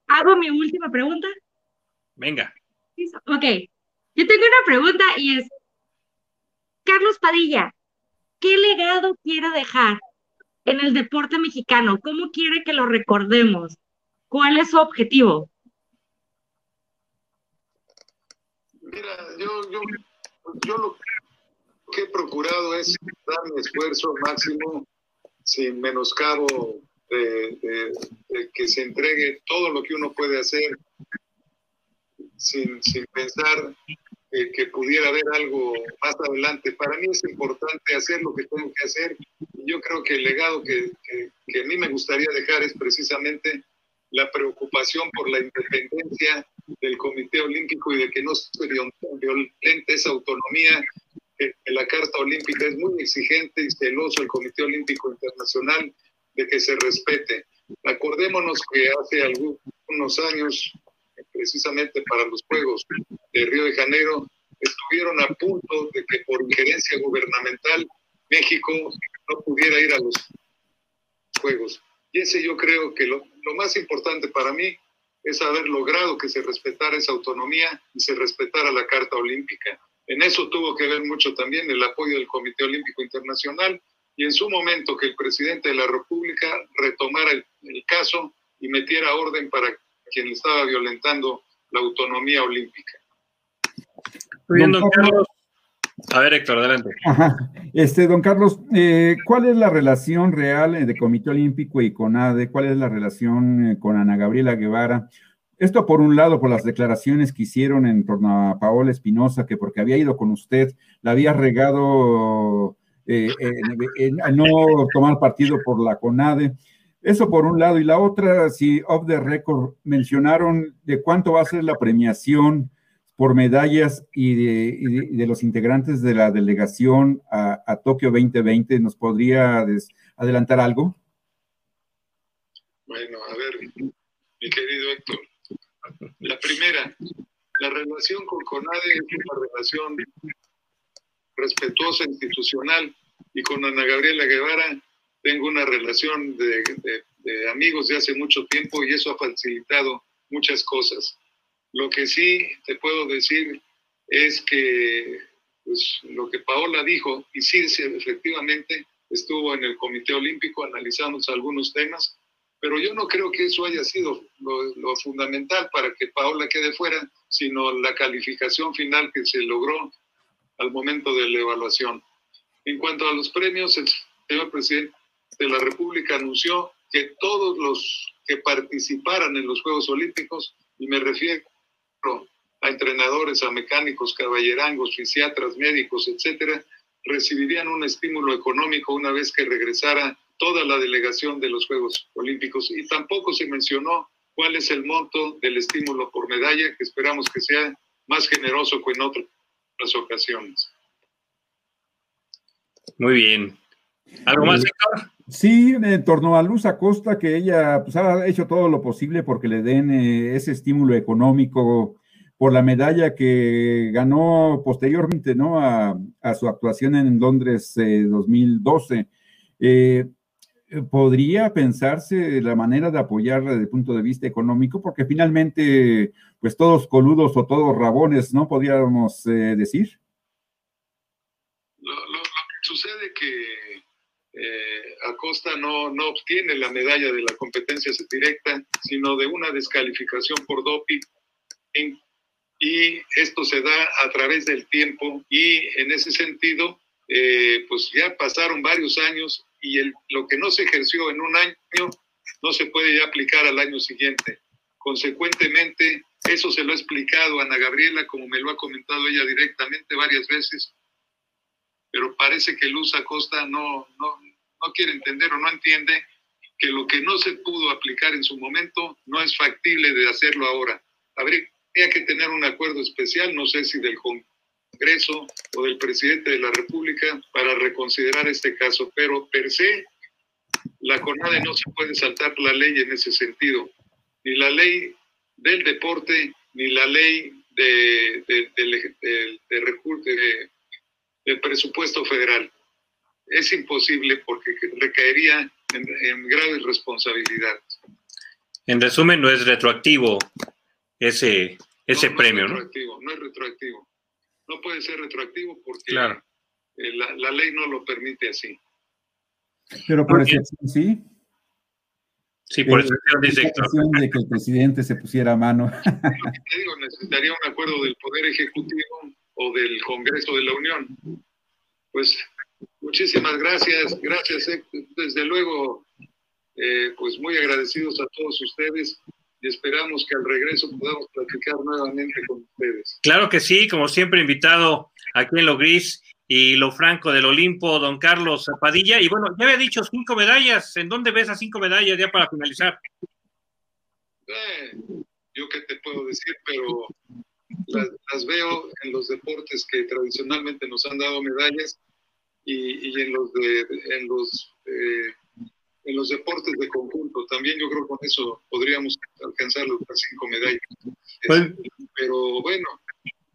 hago mi última pregunta. Venga. Ok, yo tengo una pregunta y es, Carlos Padilla, ¿qué legado quiere dejar en el deporte mexicano? ¿Cómo quiere que lo recordemos? ¿Cuál es su objetivo? Mira, yo, yo, yo lo que he procurado es dar mi esfuerzo máximo sin menoscabo de, que se entregue todo lo que uno puede hacer sin, sin pensar que pudiera haber algo más adelante. Para mí es importante hacer lo que tengo que hacer. Yo creo que el legado que, que, a mí me gustaría dejar es precisamente la preocupación por la independencia del Comité Olímpico y de que no se violente esa autonomía. La Carta Olímpica es muy exigente y celoso el Comité Olímpico Internacional de que se respete. Acordémonos que hace algunos años precisamente para los Juegos de Río de Janeiro, estuvieron a punto de que por injerencia gubernamental México no pudiera ir a los Juegos. Y ese yo creo que lo, lo más importante para mí es haber logrado que se respetara esa autonomía y se respetara la Carta Olímpica. En eso tuvo que ver mucho también el apoyo del Comité Olímpico Internacional y en su momento que el presidente de la República retomara el, el caso y metiera orden para quien estaba violentando la autonomía olímpica. don Carlos. A ver, Héctor, adelante. Este, don Carlos, eh, ¿cuál es la relación real eh, de Comité Olímpico y CONADE? ¿Cuál es la relación eh, con Ana Gabriela Guevara? Esto por un lado, por las declaraciones que hicieron en torno a Paola Espinosa, que porque había ido con usted, la había regado eh, no tomar partido por la CONADE. Eso por un lado. Y la otra, si off the record, mencionaron de cuánto va a ser la premiación por medallas y de, los integrantes de la delegación a, Tokio 2020. ¿Nos podría adelantar algo? Bueno, a ver, mi querido Héctor. La primera, la relación con CONADE es una relación respetuosa, institucional, y con Ana Gabriela Guevara tengo una relación de, amigos de hace mucho tiempo y eso ha facilitado muchas cosas. Lo que sí te puedo decir es que pues, lo que Paola dijo, y sí, efectivamente estuvo en el Comité Olímpico, analizamos algunos temas, Pero yo no creo que eso haya sido lo, fundamental para que Paola quede fuera, sino la calificación final que se logró al momento de la evaluación. En cuanto a los premios, el señor presidente de la República anunció que todos los que participaran en los Juegos Olímpicos, y me refiero a entrenadores, a mecánicos, caballerangos, fisiatras, médicos, etcétera, recibirían un estímulo económico una vez que regresara toda la delegación de los Juegos Olímpicos. Y tampoco se mencionó cuál es el monto del estímulo por medalla, que esperamos que sea más generoso que en otras ocasiones. Muy bien. ¿Algo más, Héctor? Sí, en torno a Luz Acosta, que ella pues, ha hecho todo lo posible porque le den eh, ese estímulo económico por la medalla que ganó posteriormente, ¿no? A, su actuación en Londres 2012. Eh, eh, ¿Podría pensarse la manera de apoyarla desde el punto de vista económico? Porque finalmente, pues todos coludos o todos rabones, ¿no? Podríamos decir. Lo, lo, que sucede que eh, Acosta no, no obtiene la medalla de la competencia directa, sino de una descalificación por doping. y esto se da a través del tiempo y en ese sentido, eh, pues ya pasaron varios años y el, lo que no se ejerció en un año no se puede ya aplicar al año siguiente. Consecuentemente, eso se lo ha explicado a Ana Gabriela, como me lo ha comentado ella directamente varias veces, pero parece que Luz Acosta no, no, no quiere entender o no entiende que lo que no se pudo aplicar en su momento no es factible de hacerlo ahora. Habría que tener un acuerdo especial, no sé si del Congreso o del presidente de la República, para reconsiderar este caso, pero per se, la CONADE no se puede saltar la ley en ese sentido, ni la ley del deporte, ni la ley de, de, de, de del presupuesto federal. Es imposible porque recaería en, graves responsabilidades. En resumen, no es retroactivo ese, ese premio, ¿no? No es retroactivo. No puede ser retroactivo porque eh, la, ley no lo permite así. Pero por excepción, sí. Sí, por eso dice de que el presidente se pusiera a mano. te digo, necesitaría un acuerdo del Poder Ejecutivo o del Congreso de la Unión. Pues muchísimas gracias, gracias, desde luego, eh, pues muy agradecidos a todos ustedes y esperamos que al regreso podamos platicar nuevamente con ustedes. Claro que sí, como siempre invitado aquí en Lo Gris y Lo Franco del Olimpo, don Carlos Padilla. Y bueno, ya había dicho cinco medallas, ¿en dónde ves a cinco medallas ya para finalizar? Eh, yo qué te puedo decir, pero las, veo en los deportes que tradicionalmente nos han dado medallas y, y en los de, en los eh, en los deportes de conjunto. También yo creo que con eso podríamos alcanzar las cinco medallas. Pues pero bueno,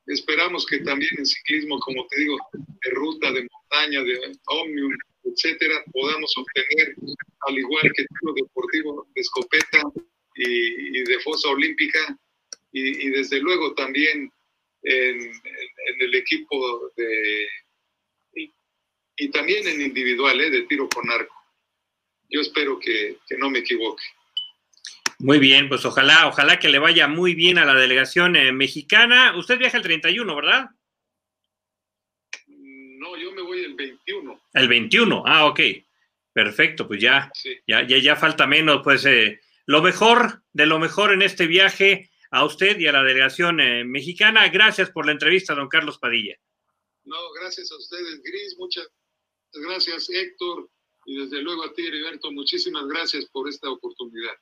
esperamos que también en ciclismo, como te digo, de ruta, de montaña, de omnium, etcétera, podamos obtener, al igual que el deportivo de escopeta y, y de fosa olímpica, y, desde luego también en, el equipo de... Y, también en individual, ¿eh? de tiro con arco. Yo espero que, no me equivoque. Muy bien, pues ojalá, ojalá que le vaya muy bien a la delegación eh, mexicana. Usted viaja el 31, ¿verdad? No, yo me voy el 21. El 21, ah, ok. Perfecto, pues ya, ya, ya, ya, falta menos. Pues eh, lo mejor de lo mejor en este viaje a usted y a la delegación eh, mexicana. Gracias por la entrevista, don Carlos Padilla. No, gracias a ustedes, Gris, muchas gracias, Héctor, y desde luego a ti, Heriberto, muchísimas gracias por esta oportunidad.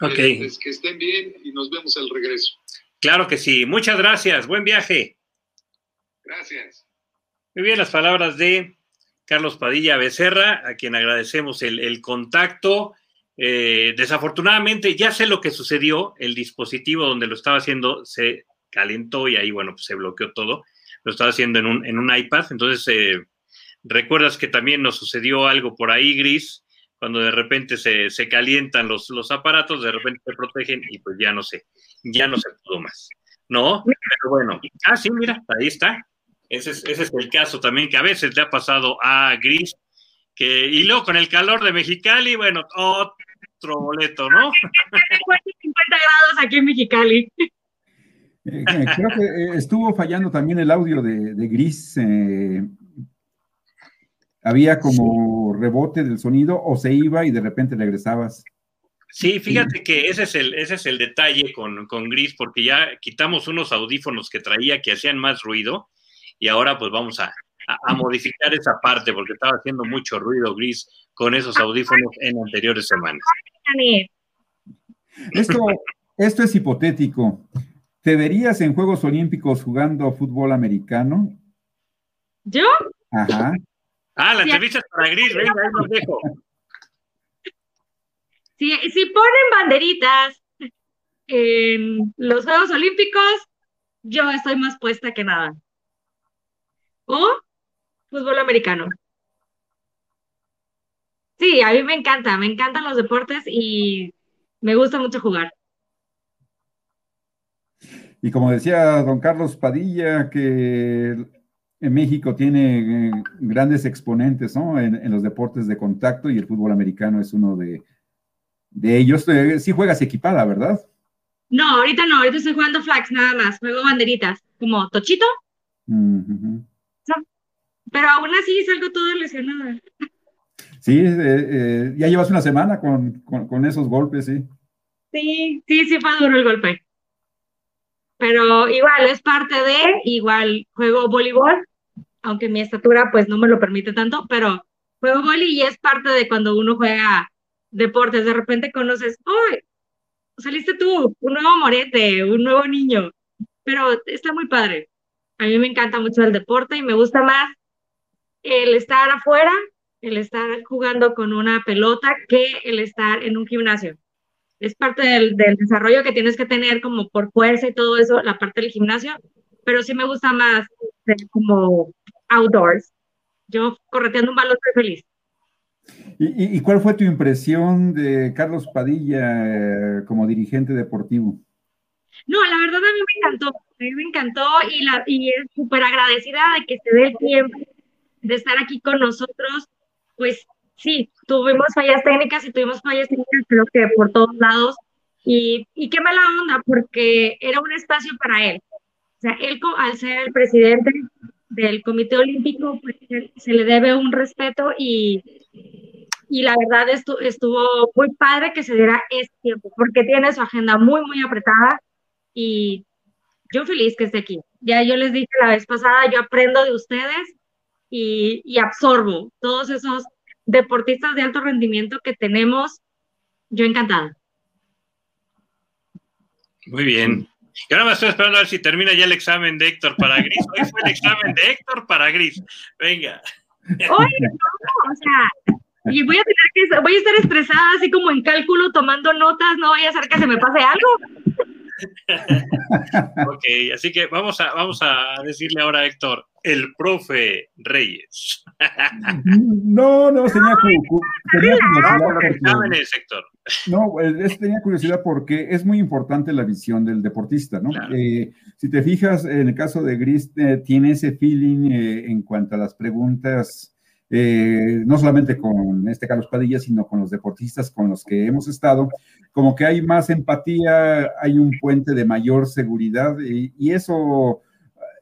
Ok. Es, que estén bien y nos vemos al regreso. Claro que sí, muchas gracias, buen viaje. Gracias. Muy bien, las palabras de Carlos Padilla Becerra, a quien agradecemos el, el contacto. Eh, desafortunadamente, ya sé lo que sucedió, el dispositivo donde lo estaba haciendo se calentó y ahí, bueno, pues se bloqueó todo. Lo estaba haciendo en un, en un iPad. Entonces, eh, recuerdas que también nos sucedió algo por ahí, Gris, cuando de repente se, se, calientan los, los aparatos, de repente se protegen y pues ya no sé, ya no se pudo más. ¿No? Pero bueno, ah, sí, mira, ahí está. Ese es, ese es el caso también que a veces le ha pasado a Gris, que, y luego con el calor de Mexicali, bueno, otro boleto, ¿no? 50 grados aquí en Mexicali. Eh, creo que eh, estuvo fallando también el audio de, Gris. Eh, había como rebote del sonido o se iba y de repente regresabas. Sí, fíjate que ese es el, ese es el detalle con, con, Gris, porque ya quitamos unos audífonos que traía que hacían más ruido y ahora pues vamos a, a, modificar esa parte porque estaba haciendo mucho ruido Gris con esos audífonos en anteriores semanas. Esto, esto es hipotético. ¿Te verías en Juegos Olímpicos jugando fútbol americano? ¿Yo? Ajá. Ah, la entrevista es para Gris, venga, ahí los dejo. Si, si ponen banderitas en los Juegos Olímpicos, yo estoy más puesta que nada. O fútbol americano. Sí, a mí me encanta, me encantan los deportes y me gusta mucho jugar. Y como decía don Carlos Padilla, que en México tiene eh, grandes exponentes ¿no? en, los deportes de contacto y el fútbol americano es uno de, ellos. Eh, sí juegas equipada, ¿verdad? No, ahorita no, ahorita estoy jugando flags nada más, juego banderitas, como tochito. Pero aún así salgo todo lesionada. Sí, eh, eh, ya llevas una semana con, esos golpes, sí. Sí, sí, sí fue duro el golpe. Pero igual es parte de, igual juego voleibol, aunque mi estatura pues no me lo permite tanto, pero juego voleibol y es parte de cuando uno juega deportes. De repente conoces, ¡ay! Saliste tú, un nuevo morete, un nuevo niño. Pero está muy padre. A mí me encanta mucho el deporte y me gusta más el estar afuera, el estar jugando con una pelota, que el estar en un gimnasio. Es parte del, desarrollo que tienes que tener como por fuerza y todo eso, la parte del gimnasio, pero sí me gusta más como outdoors. Yo correteando un balón estoy feliz. ¿Y, cuál fue tu impresión de Carlos Padilla eh, como dirigente deportivo? No, la verdad a mí me encantó, a mí me encantó y, la, y es súper agradecida de que se dé el tiempo de estar aquí con nosotros, pues sí, tuvimos fallas técnicas y tuvimos fallas técnicas creo que por todos lados. Y, y qué mala onda, porque era un espacio para él. O sea, él al ser el presidente del Comité Olímpico, pues se le debe un respeto y, y la verdad estuvo, estuvo muy padre que se diera este tiempo, porque tiene su agenda muy, muy apretada y yo feliz que esté aquí. Ya yo les dije la vez pasada, yo aprendo de ustedes y, absorbo todos esos deportistas de alto rendimiento que tenemos. Yo encantada. Muy bien. Y ahora me estoy esperando a ver si termina ya el examen de Héctor para Gris. Hoy fue el examen de Héctor para Gris. Venga. Oye, no, o sea, y voy a tener que, voy a estar estresada así como en cálculo tomando notas, no vaya a ser que se me pase algo. Ok, así que vamos a, vamos a decirle ahora a Héctor, el profe Reyes. no, no, tenía, curiosidad. Héctor. No, tenía curiosidad porque es muy importante la visión del deportista, ¿no? Eh, si te fijas, en el caso de Gris, eh, tiene ese feeling eh, en cuanto a las preguntas eh, no solamente con este Carlos Padilla, sino con los deportistas con los que hemos estado, como que hay más empatía, hay un puente de mayor seguridad y, eso,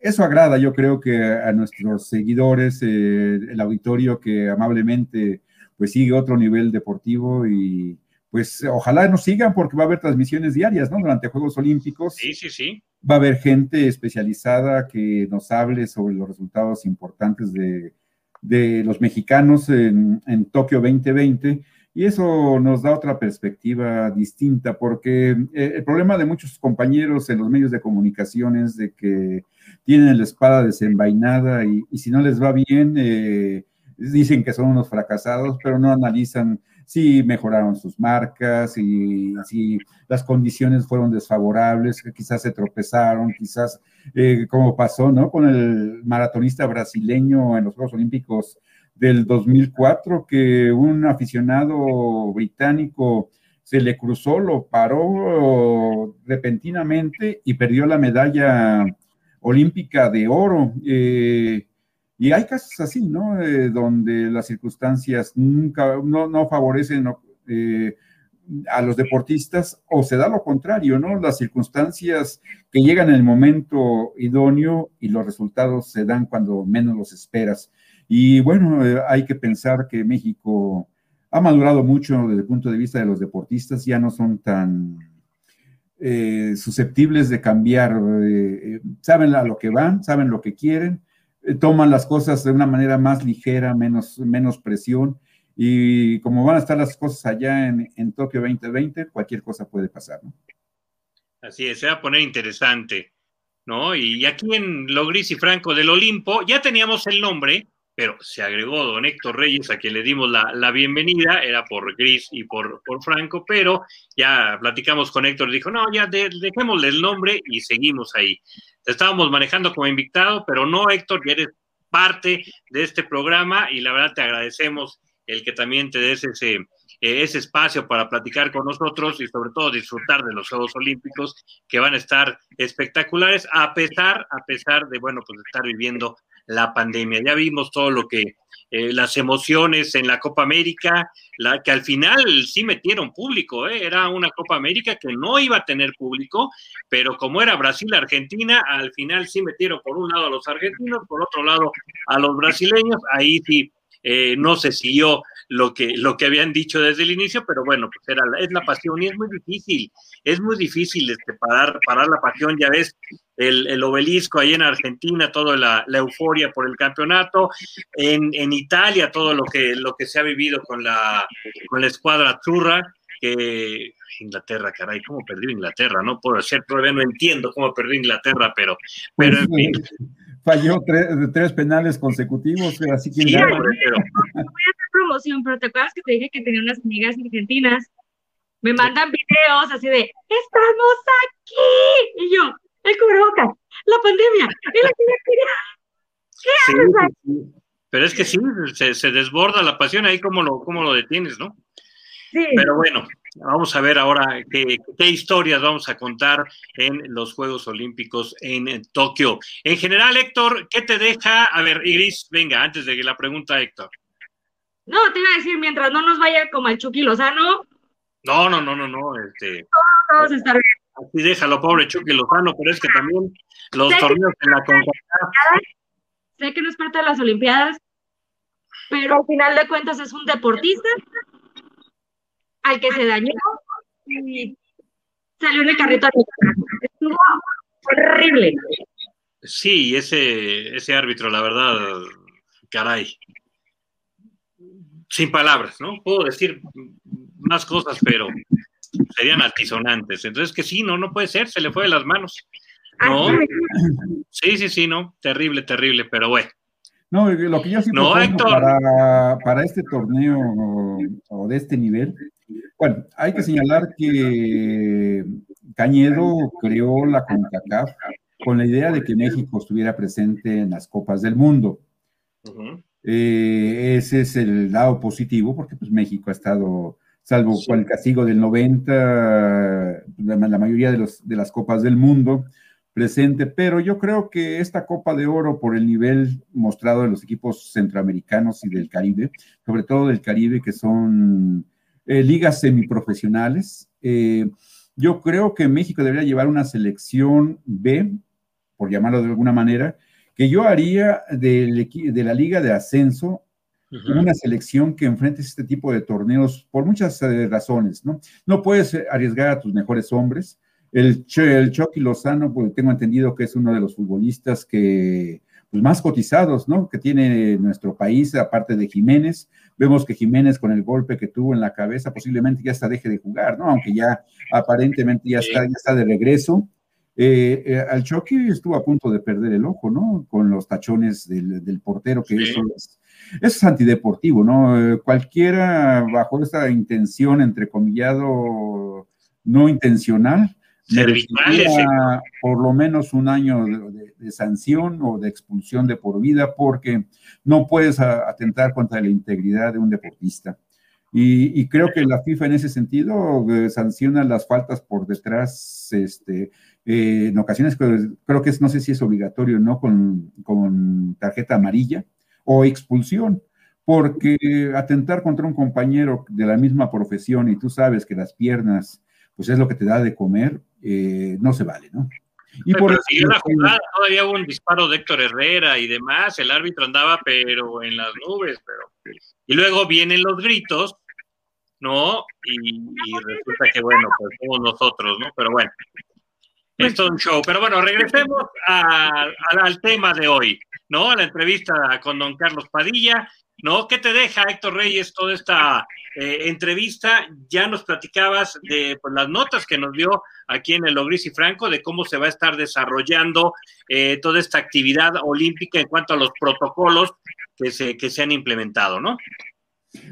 eso agrada, yo creo que a nuestros seguidores, eh, el auditorio que amablemente pues sigue otro nivel deportivo y pues ojalá nos sigan porque va a haber transmisiones diarias, ¿no? Durante Juegos Olímpicos. Sí, sí, sí. Va a haber gente especializada que nos hable sobre los resultados importantes de de los mexicanos en, Tokio 2020 y eso nos da otra perspectiva distinta porque eh, el problema de muchos compañeros en los medios de comunicación es de que tienen la espada desenvainada y, si no les va bien, eh, dicen que son unos fracasados, pero no analizan si mejoraron sus marcas y si las condiciones fueron desfavorables, quizás se tropezaron, quizás eh, como pasó ¿no? con el maratonista brasileño en los Juegos Olímpicos del 2004, que un aficionado británico se le cruzó, lo paró repentinamente y perdió la medalla olímpica de oro. Eh, y hay casos así, ¿no? Eh, donde las circunstancias nunca, no, favorecen eh, a los deportistas o se da lo contrario, ¿no? Las circunstancias que llegan en el momento idóneo y los resultados se dan cuando menos los esperas. Y bueno, eh, hay que pensar que México ha madurado mucho desde el punto de vista de los deportistas, ya no son tan susceptibles de cambiar, saben a lo que van, saben lo que quieren, toman las cosas de una manera más ligera, menos, menos presión y como van a estar las cosas allá en, en Tokio 2020, cualquier cosa puede pasar, ¿no? Así es, se va a poner interesante, ¿no? Y aquí en Logris y Franco del Olimpo ya teníamos el nombre, pero se agregó don Héctor Reyes, a quien le dimos la, la bienvenida, era por Gris y por, por, Franco, pero ya platicamos con Héctor, dijo, no, ya de, dejémosle el nombre y seguimos ahí. Te estábamos manejando como invitado, pero no, Héctor, ya eres parte de este programa y la verdad te agradecemos el que también te des ese, eh, ese espacio para platicar con nosotros y sobre todo disfrutar de los Juegos Olímpicos que van a estar espectaculares a pesar, a pesar de, bueno, pues estar viviendo la pandemia. Ya vimos todo lo que, eh, las emociones en la Copa América, la, que al final sí metieron público, ¿eh? era una Copa América que no iba a tener público, pero como era Brasil-Argentina, al final sí metieron por un lado a los argentinos, por otro lado a los brasileños, ahí sí eh, no se siguió lo que, lo que habían dicho desde el inicio, pero bueno, pues era es la pasión y es muy difícil, es muy difícil este, parar, parar la pasión, ya ves, el, obelisco ahí en Argentina, toda la, euforia por el campeonato, en, en, Italia todo lo que, lo que se ha vivido con la, con la escuadra Turra, que Inglaterra, caray, ¿cómo perdió Inglaterra? No puedo ser, todavía no entiendo cómo perdió Inglaterra, pero, pero en fin falló tres, tres penales consecutivos, pero así que... Sí, voy a hacer promoción, pero ¿te acuerdas que te dije que tenía unas amigas argentinas? Me mandan videos así de, ¡estamos aquí! Y yo, el cubrebocas, la pandemia, y la ¿Qué haces Pero es que sí, se, se, desborda la pasión ahí, como lo, cómo lo detienes, no? Sí. Pero bueno, Vamos a ver ahora qué, historias vamos a contar en los Juegos Olímpicos en, Tokio. En general, Héctor, ¿qué te deja? A ver, Iris, venga, antes de que la pregunta, Héctor. No, te iba a decir, mientras no nos vaya como el Chucky Lozano. No, no, no, no, no. Este, todos estar bien. Así déjalo, pobre Chucky Lozano, pero es que también los torneos en la CONCACAF. Sé que no es parte de las Olimpiadas, pero al final de cuentas es un deportista al que se dañó y salió en el carrito. Estuvo horrible. Sí, ese, ese árbitro, la verdad, caray. Sin palabras, ¿no? Puedo decir más cosas, pero serían altisonantes. Entonces, que sí, no, no puede ser, se le fue de las manos. No. Sí, sí, sí, no. Terrible, terrible, pero bueno. No, lo que yo sí no, para, para, este torneo o de este nivel bueno, hay que señalar que Cañedo creó la CONCACAF con la idea de que México estuviera presente en las Copas del Mundo. Eh, ese es el lado positivo, porque pues, México ha estado, salvo con el castigo del 90, la, mayoría de, los, de las Copas del Mundo presente, pero yo creo que esta Copa de Oro, por el nivel mostrado de los equipos centroamericanos y del Caribe, sobre todo del Caribe, que son eh, ligas semiprofesionales. Eh, yo creo que México debería llevar una selección B, por llamarlo de alguna manera, que yo haría de, de la liga de ascenso una selección que enfrente este tipo de torneos por muchas eh, razones, ¿no? No puedes arriesgar a tus mejores hombres. El, el Chucky Lozano, pues tengo entendido que es uno de los futbolistas que pues, más cotizados, ¿no? Que tiene nuestro país, aparte de Jiménez. Vemos que Jiménez con el golpe que tuvo en la cabeza posiblemente ya hasta deje de jugar, ¿no? Aunque ya aparentemente ya está, ya está de regreso. Eh, eh, al Chucky estuvo a punto de perder el ojo, ¿no? Con los tachones del, portero, que eso, es, eso es antideportivo, ¿no? Eh, cualquiera bajo esta intención, entrecomillado, no intencional, por lo menos un año de, sanción o de expulsión de por vida porque no puedes atentar contra la integridad de un deportista. Y, creo que la FIFA en ese sentido eh, sanciona las faltas por detrás, este, eh, en ocasiones creo, que es, no sé si es obligatorio, ¿no? Con, con tarjeta amarilla o expulsión porque atentar contra un compañero de la misma profesión y tú sabes que las piernas, pues es lo que te da de comer, eh, no se vale, ¿no? Y por la jugada, todavía hubo un disparo de Héctor Herrera y demás, el árbitro andaba pero en las nubes, pero y luego vienen los gritos, ¿no? Y, resulta que bueno, pues somos nosotros, ¿no? Pero bueno, es todo un show. Pero bueno, regresemos al tema de hoy, ¿no? A la entrevista con don Carlos Padilla, ¿no? ¿Qué te deja, Héctor Reyes, toda esta eh, entrevista? Ya nos platicabas de pues, las notas que nos dio aquí en el Logris y Franco de cómo se va a estar desarrollando eh, toda esta actividad olímpica en cuanto a los protocolos que se, que se han implementado, ¿no?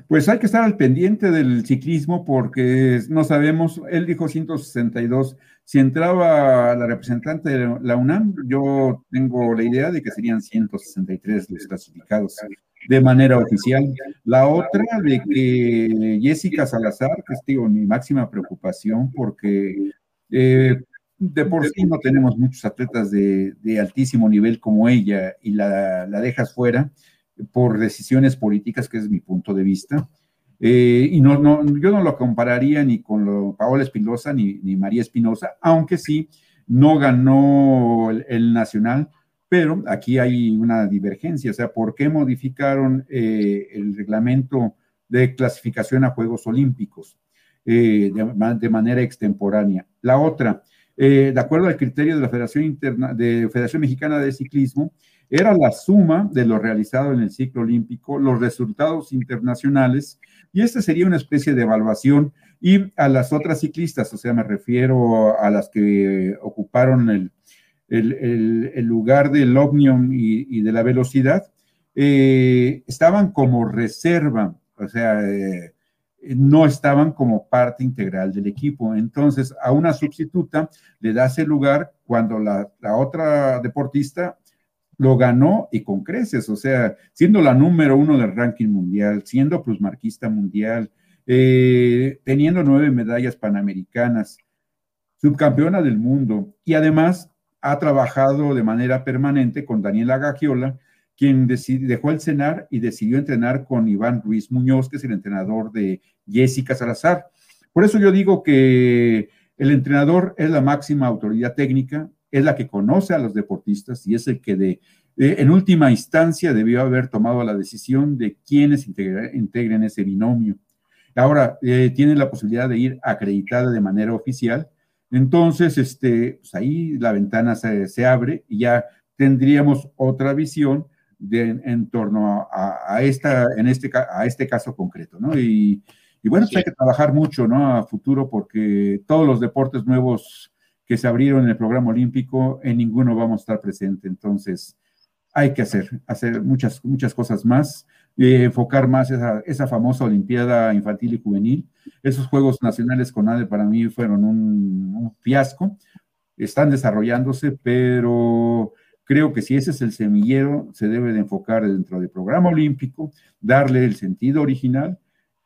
Pues hay que estar al pendiente del ciclismo porque no sabemos, él dijo 162, si entraba la representante de la UNAM, yo tengo la idea de que serían 163 los clasificados de manera oficial. La otra de que Jessica Salazar, que es digo, mi máxima preocupación porque eh, de por sí no tenemos muchos atletas de, altísimo nivel como ella y la, dejas fuera por decisiones políticas, que es mi punto de vista. Eh, y no, no, yo no lo compararía ni con lo, Paola Espinosa ni, ni María Espinosa, aunque sí no ganó el, nacional, pero aquí hay una divergencia, o sea, ¿por qué modificaron eh, el reglamento de clasificación a Juegos Olímpicos? Eh, de, manera extemporánea. La otra, de acuerdo al criterio de la Federación, Interna, de Federación Mexicana de Ciclismo, era la suma de lo realizado en el ciclo olímpico, los resultados internacionales, y esta sería una especie de evaluación. Y a las otras ciclistas, o sea, me refiero a las que ocuparon el, el, lugar del Omnium y, de la velocidad, eh, estaban como reserva, o sea, no estaban como parte integral del equipo. Entonces, a una sustituta le das el lugar cuando la, otra deportista lo ganó y con creces, o sea, siendo la número uno del ranking mundial, siendo plusmarquista mundial, eh, teniendo nueve medallas panamericanas, subcampeona del mundo y además ha trabajado de manera permanente con Daniela Gagiola, quien dejó el cenar y decidió entrenar con Iván Ruiz Muñoz, que es el entrenador de Jessica Salazar. Por eso yo digo que el entrenador es la máxima autoridad técnica, es la que conoce a los deportistas y es el que de, en última instancia debió haber tomado la decisión de quiénes integren ese binomio. Ahora eh, tiene la posibilidad de ir acreditada de manera oficial. Entonces, este, pues ahí la ventana se, se abre y ya tendríamos otra visión en torno a, esta, en este, a este caso concreto, ¿no? Y, bueno, pues hay que trabajar mucho, ¿no? A futuro, porque todos los deportes nuevos que se abrieron en el programa olímpico, en ninguno vamos a estar presente. Entonces, hay que hacer, hacer muchas, muchas cosas más, eh, enfocar más esa, esa, famosa Olimpiada Infantil y Juvenil. Esos Juegos Nacionales con ADE para mí fueron un, fiasco. Están desarrollándose, pero Creo que si ese es el semillero, se debe de enfocar dentro del programa olímpico, darle el sentido original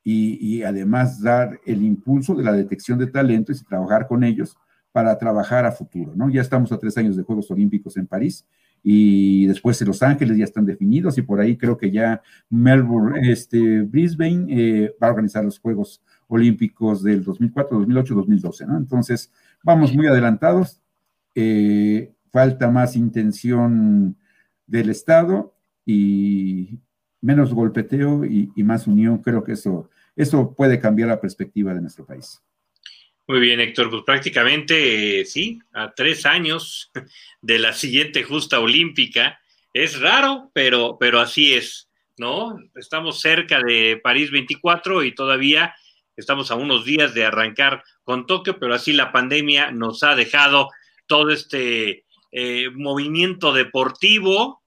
y, además dar el impulso de la detección de talentos y trabajar con ellos para trabajar a futuro, ¿no? Ya estamos a tres años de Juegos Olímpicos en París y después en Los Ángeles ya están definidos y por ahí creo que ya Melbourne, este, Brisbane eh, va a organizar los Juegos Olímpicos del 2004, 2008, 2012, ¿no? Entonces, vamos muy adelantados. Eh, falta más intención del Estado y menos golpeteo y, más unión. Creo que eso, eso puede cambiar la perspectiva de nuestro país. Muy bien, Héctor. Pues prácticamente sí, a tres años de la siguiente justa olímpica. Es raro, pero, pero así es, ¿no? Estamos cerca de París 24 y todavía estamos a unos días de arrancar con Tokio, pero así la pandemia nos ha dejado todo este eh, movimiento deportivo,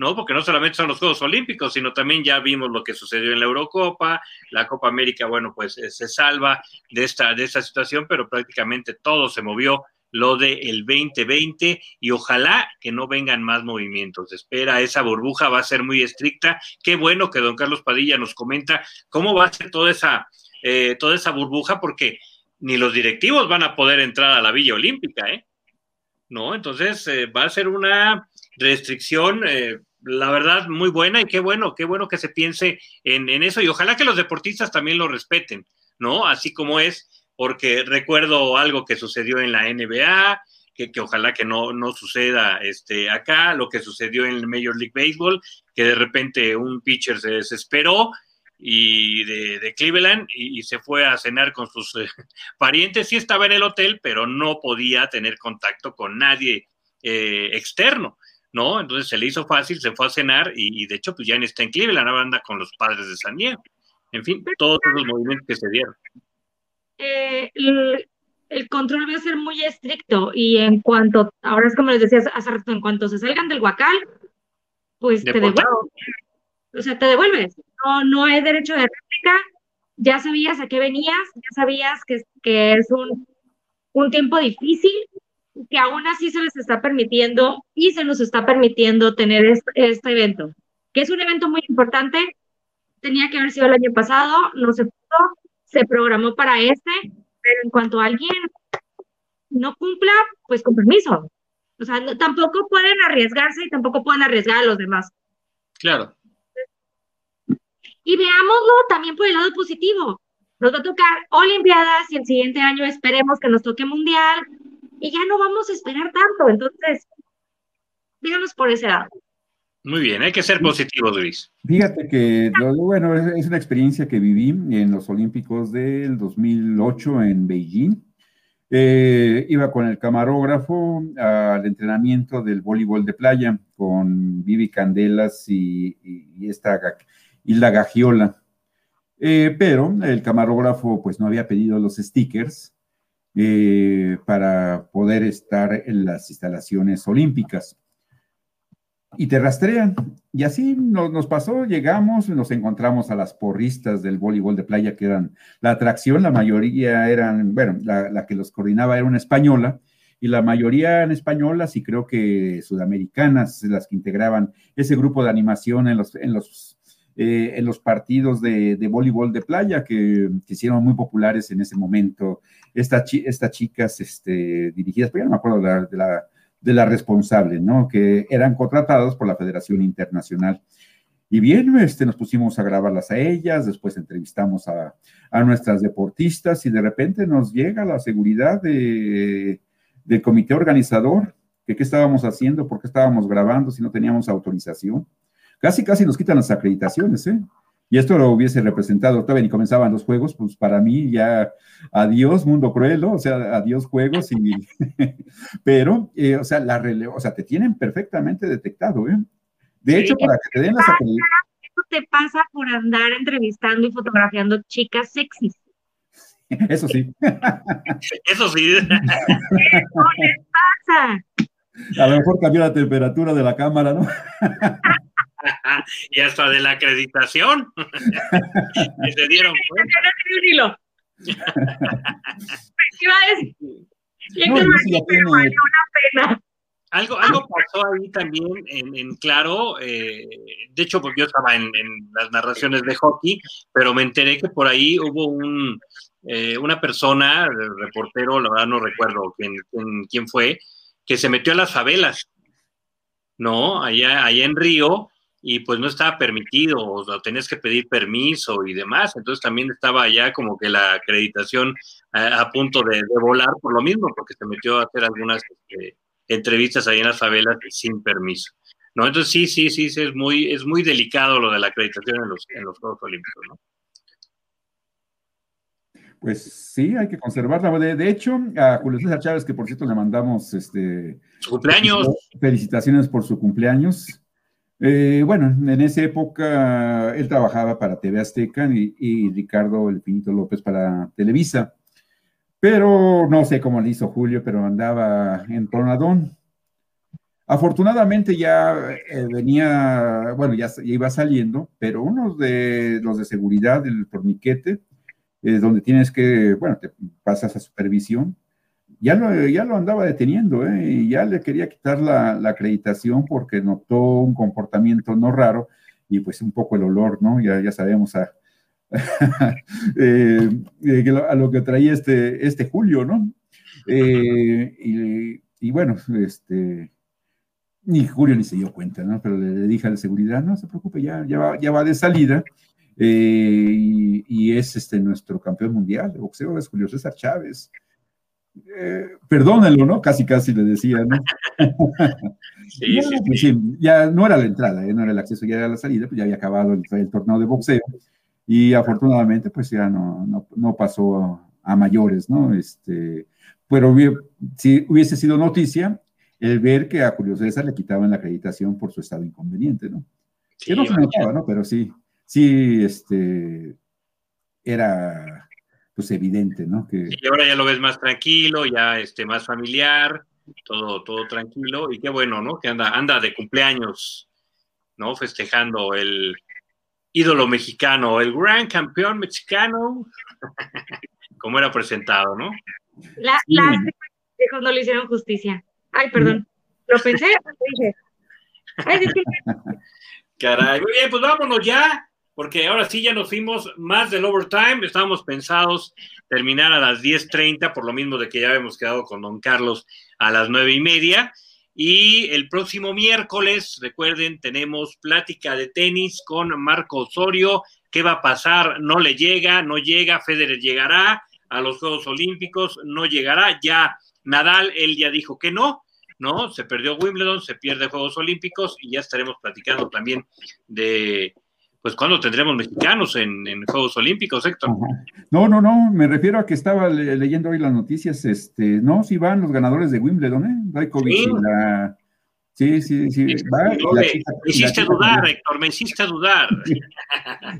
¿no? Porque no solamente son los Juegos Olímpicos, sino también ya vimos lo que sucedió en la Eurocopa, la Copa América, bueno, pues eh, se salva de esta, de esta situación, pero prácticamente todo se movió lo del 2020 y ojalá que no vengan más movimientos. Espera, esa burbuja va a ser muy estricta. Qué bueno que don Carlos Padilla nos comenta cómo va a ser toda esa, eh, toda esa burbuja, porque ni los directivos van a poder entrar a la Villa Olímpica, ¿eh? ¿no? Entonces eh, va a ser una restricción, la verdad, muy buena y qué bueno, qué bueno que se piense en, en, eso y ojalá que los deportistas también lo respeten, ¿no? Así como es, porque recuerdo algo que sucedió en la NBA, que, que ojalá que no, no suceda este, acá, lo que sucedió en el Major League Baseball, que de repente un pitcher se desesperó y de, Cleveland y, se fue a cenar con sus eh, parientes. Sí estaba en el hotel, pero no podía tener contacto con nadie eh, externo. ¿No? Entonces se le hizo fácil, se fue a cenar y, de hecho pues ya está en Cleveland, ahora anda con los padres de San Diego. En fin, todos los movimientos que se dieron. Eh, el, control va a ser muy estricto y en cuanto, ahora es como les decía hace rato, en cuanto se salgan del huacal, pues te devuelves. O sea, te devuelves. No, no es derecho de réplica. Ya sabías a qué venías, ya sabías que, que es un, un tiempo difícil, que aún así se les está permitiendo y se nos está permitiendo tener este, evento, que es un evento muy importante. Tenía que haber sido el año pasado, no se pudo, se programó para este, pero en cuanto alguien no cumpla, pues con permiso. O sea, tampoco pueden arriesgarse y tampoco pueden arriesgar a los demás. Claro. Y veámoslo también por el lado positivo. Nos va a tocar Olimpiadas y el siguiente año esperemos que nos toque Mundial, y ya no vamos a esperar tanto. Entonces, díganos por ese lado. Muy bien, hay que ser positivo, Luis. Fíjate que, bueno, es, una experiencia que viví en los Olímpicos del 2008 en Beijing. Eh, iba con el camarógrafo al entrenamiento del voleibol de playa con Vivi Candelas y, esta Hilda Gagiola. Eh, pero el camarógrafo pues no había pedido los stickers eh, para poder estar en las instalaciones olímpicas. Y te rastrean. Y así nos, pasó, llegamos, nos encontramos a las porristas del voleibol de playa, que eran la atracción, la mayoría eran, bueno, la, que los coordinaba era una española, y la mayoría en españolas y creo que sudamericanas, las que integraban ese grupo de animación en los, en los eh, en los partidos de, voleibol de playa que, que, hicieron muy populares en ese momento. Estas chicas este, dirigidas, pero ya no me acuerdo de la, de la, responsable, ¿no? Que eran contratadas por la Federación Internacional. Y bien, este, nos pusimos a grabarlas a ellas, después entrevistamos a, a nuestras deportistas y de repente nos llega la seguridad de, del comité organizador, que qué estábamos haciendo, por qué estábamos grabando si no teníamos autorización. Casi, casi nos quitan las acreditaciones, ¿eh? Y esto lo hubiese representado, todavía ni comenzaban los juegos, pues para mí ya adiós mundo cruel, ¿no? O sea, adiós juegos y... Pero, eh, o sea, la rele o sea, te tienen perfectamente detectado, ¿eh? De hecho, para que te den las acreditaciones... Eso te pasa por andar entrevistando y fotografiando chicas sexys. Eso sí. Eso sí. ¿Qué les pasa? A lo mejor cambió la temperatura de la cámara, ¿no? y hasta de la acreditación. que se dieron cuenta. Algo, algo pasó ahí también en, Claro, eh, de hecho, porque yo estaba en, las narraciones de hockey, pero me enteré que por ahí hubo un, eh, una persona, reportero, la verdad no recuerdo quién, quién, quién, fue, que se metió a las favelas, ¿no? Allá, allá en Río, y pues no estaba permitido, o tenías que pedir permiso y demás, entonces también estaba ya como que la acreditación a, punto de, volar por lo mismo, porque se metió a hacer algunas este, entrevistas ahí en las favelas sin permiso. ¿no? Entonces sí, sí, sí, es muy, es muy delicado lo de la acreditación en los, en los Juegos Olímpicos, ¿no? Pues sí, hay que conservarla. De, hecho, a Julio César Chávez, que por cierto le mandamos este, su cumpleaños. Felicitaciones por su cumpleaños. Eh, bueno, en esa época él trabajaba para TV Azteca y, Ricardo El Finito López para Televisa. Pero no sé cómo le hizo Julio, pero andaba en Tornadón. Afortunadamente ya eh, venía, bueno, ya, iba saliendo, pero uno de los de seguridad del torniquete, es donde tienes que, bueno, te pasas a supervisión, ya lo, ya lo andaba deteniendo, ¿eh? y ya le quería quitar la, acreditación porque notó un comportamiento no raro y pues un poco el olor, ¿no? Ya, ya sabemos a, eh, eh, lo que traía este, este Julio, ¿no? y, bueno, este, ni Julio ni se dio cuenta, ¿no? Pero le, dije a la seguridad, no se preocupe, ya, ya, va, ya va de salida. Eh, y, es este nuestro campeón mundial de boxeo, es Julio César Chávez. Eh, perdónenlo, ¿no? Casi, casi le decía, ¿no? sí, pues sí, ya no era la entrada, ¿eh? no era el acceso, ya era la salida, pues ya había acabado el, torneo de boxeo y afortunadamente pues ya no, no, no pasó a, mayores, ¿no? Este, pero si hubiese sido noticia, el ver que a Julio César le quitaban la acreditación por su estado inconveniente, ¿no? que no se notaba, ¿no? Pero sí, sí, este, era pues evidente, ¿no? Que... Y ahora ya lo ves más tranquilo, ya este, más familiar, todo, todo tranquilo, y qué bueno, ¿no? Que anda, anda de cumpleaños, ¿no? Festejando el ídolo mexicano, el gran campeón mexicano, como era presentado, ¿no? La, no le hicieron justicia. Ay, perdón. Lo pensé, lo dije. Ay, Caray, muy bien, pues vámonos ya, porque ahora sí ya nos fuimos más del overtime. Estábamos pensados terminar a las 10.30, por lo mismo de que ya habíamos quedado con don Carlos a las nueve y media. Y el próximo miércoles, recuerden, tenemos plática de tenis con Marco Osorio. ¿Qué va a pasar? No le llega, no llega, Federer llegará a los Juegos Olímpicos, no llegará. Ya Nadal, él ya dijo que no, ¿no? Se perdió Wimbledon, se pierde Juegos Olímpicos y ya estaremos platicando también de, pues, ¿cuándo tendremos mexicanos en, Juegos Olímpicos, Héctor? No, no, no, me refiero a que estaba leyendo hoy las noticias, este, no, si van los ganadores de Wimbledon, ¿eh? Y la Sí, sí, sí. me hiciste dudar, Héctor, me hiciste dudar.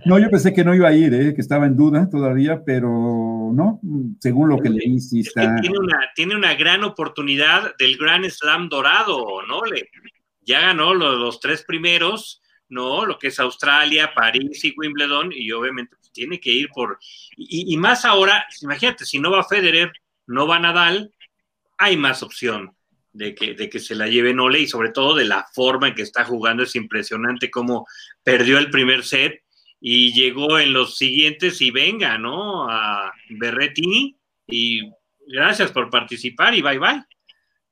no, yo pensé que no iba a ir, ¿eh? que estaba en duda todavía, pero no, según lo que leí, sí está. tiene, una, tiene una gran oportunidad del Grand Slam dorado, ¿no? Le, ya ganó los, los, tres primeros, ¿no? Lo que es Australia, París y Wimbledon, y obviamente pues, tiene que ir por. Y, y más ahora, imagínate, si no va Federer, no va Nadal, hay más opción de que, de que se la lleve Nole y sobre todo de la forma en que está jugando. Es impresionante cómo perdió el primer set y llegó en los siguientes y venga, ¿no? A Berrettini y gracias por participar y bye bye,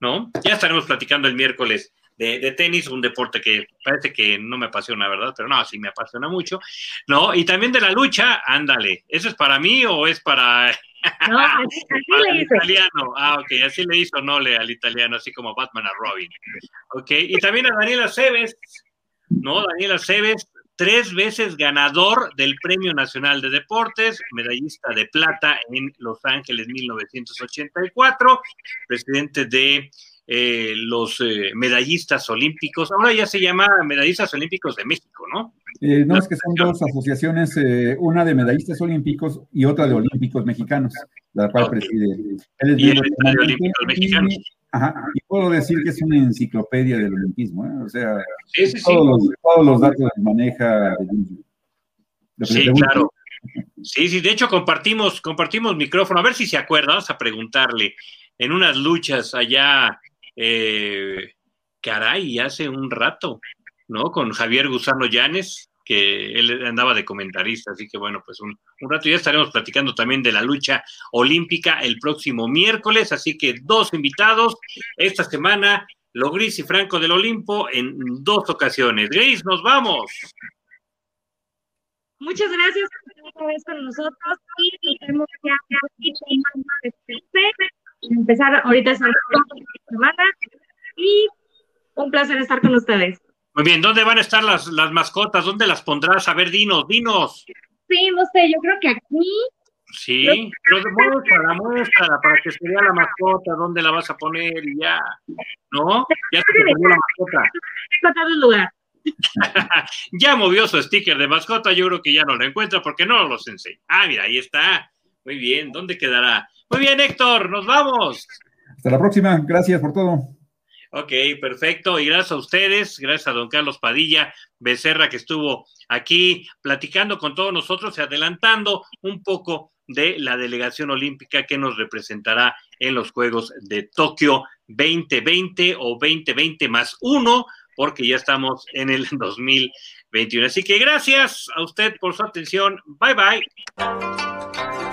¿no? Ya estaremos platicando el miércoles de, de, tenis, un deporte que parece que no me apasiona, ¿verdad? Pero no, sí me apasiona mucho, ¿no? Y también de la lucha, ándale, ¿eso es para mí o es para no, así, le hizo. Italiano. Ah, ok, así le hizo Nole al italiano, así como Batman a Robin. Ok, y también a Daniela Cebes, ¿no? Daniela Cebes, tres veces ganador del Premio Nacional de Deportes, medallista de plata en Los Ángeles 1984, presidente de eh, los eh, medallistas olímpicos, ahora ya se llama medallistas olímpicos de México, ¿no? Eh, no, es que son dos asociaciones, una de medallistas olímpicos y otra de olímpicos mexicanos, la cual preside. Él es y de olímpicos mexicanos. Ajá, y puedo decir que es una enciclopedia del olimpismo, o sea, todos, Los, todos, Los, datos maneja. sí, claro. Sí, sí, de hecho compartimos, compartimos micrófono, a ver si se acuerda, vamos a preguntarle, en unas luchas allá eh, caray, hace un rato, ¿no? Con Javier Gusano Llanes, que él andaba de comentarista, así que bueno, pues un, rato ya estaremos platicando también de la lucha olímpica el próximo miércoles, así que dos invitados esta semana, Logris y Franco del Olimpo en dos ocasiones. Grace, nos vamos. Muchas gracias por estar con nosotros y nos vemos ya empezar ahorita esta semana y un placer estar con ustedes. Muy bien, ¿dónde van a estar las, las mascotas? ¿Dónde las pondrás? A ver, dinos, dinos. Sí, no sé, yo creo que aquí. Sí, pero muestra, muestra, para que se vea la mascota, dónde la vas a poner y ya. ¿No? Ya se te la mascota. lugar. ya movió su sticker de mascota, yo creo que ya no lo encuentra porque no los enseña. Ah, mira, ahí está. Muy bien, ¿dónde quedará? Muy bien, Héctor, nos vamos. Hasta la próxima, gracias por todo. Ok, perfecto. Y gracias a ustedes, gracias a don Carlos Padilla Becerra que estuvo aquí platicando con todos nosotros y adelantando un poco de la delegación olímpica que nos representará en los Juegos de Tokio 2020 o 2020 más uno, porque ya estamos en el 2021. Así que gracias a usted por su atención. Bye bye.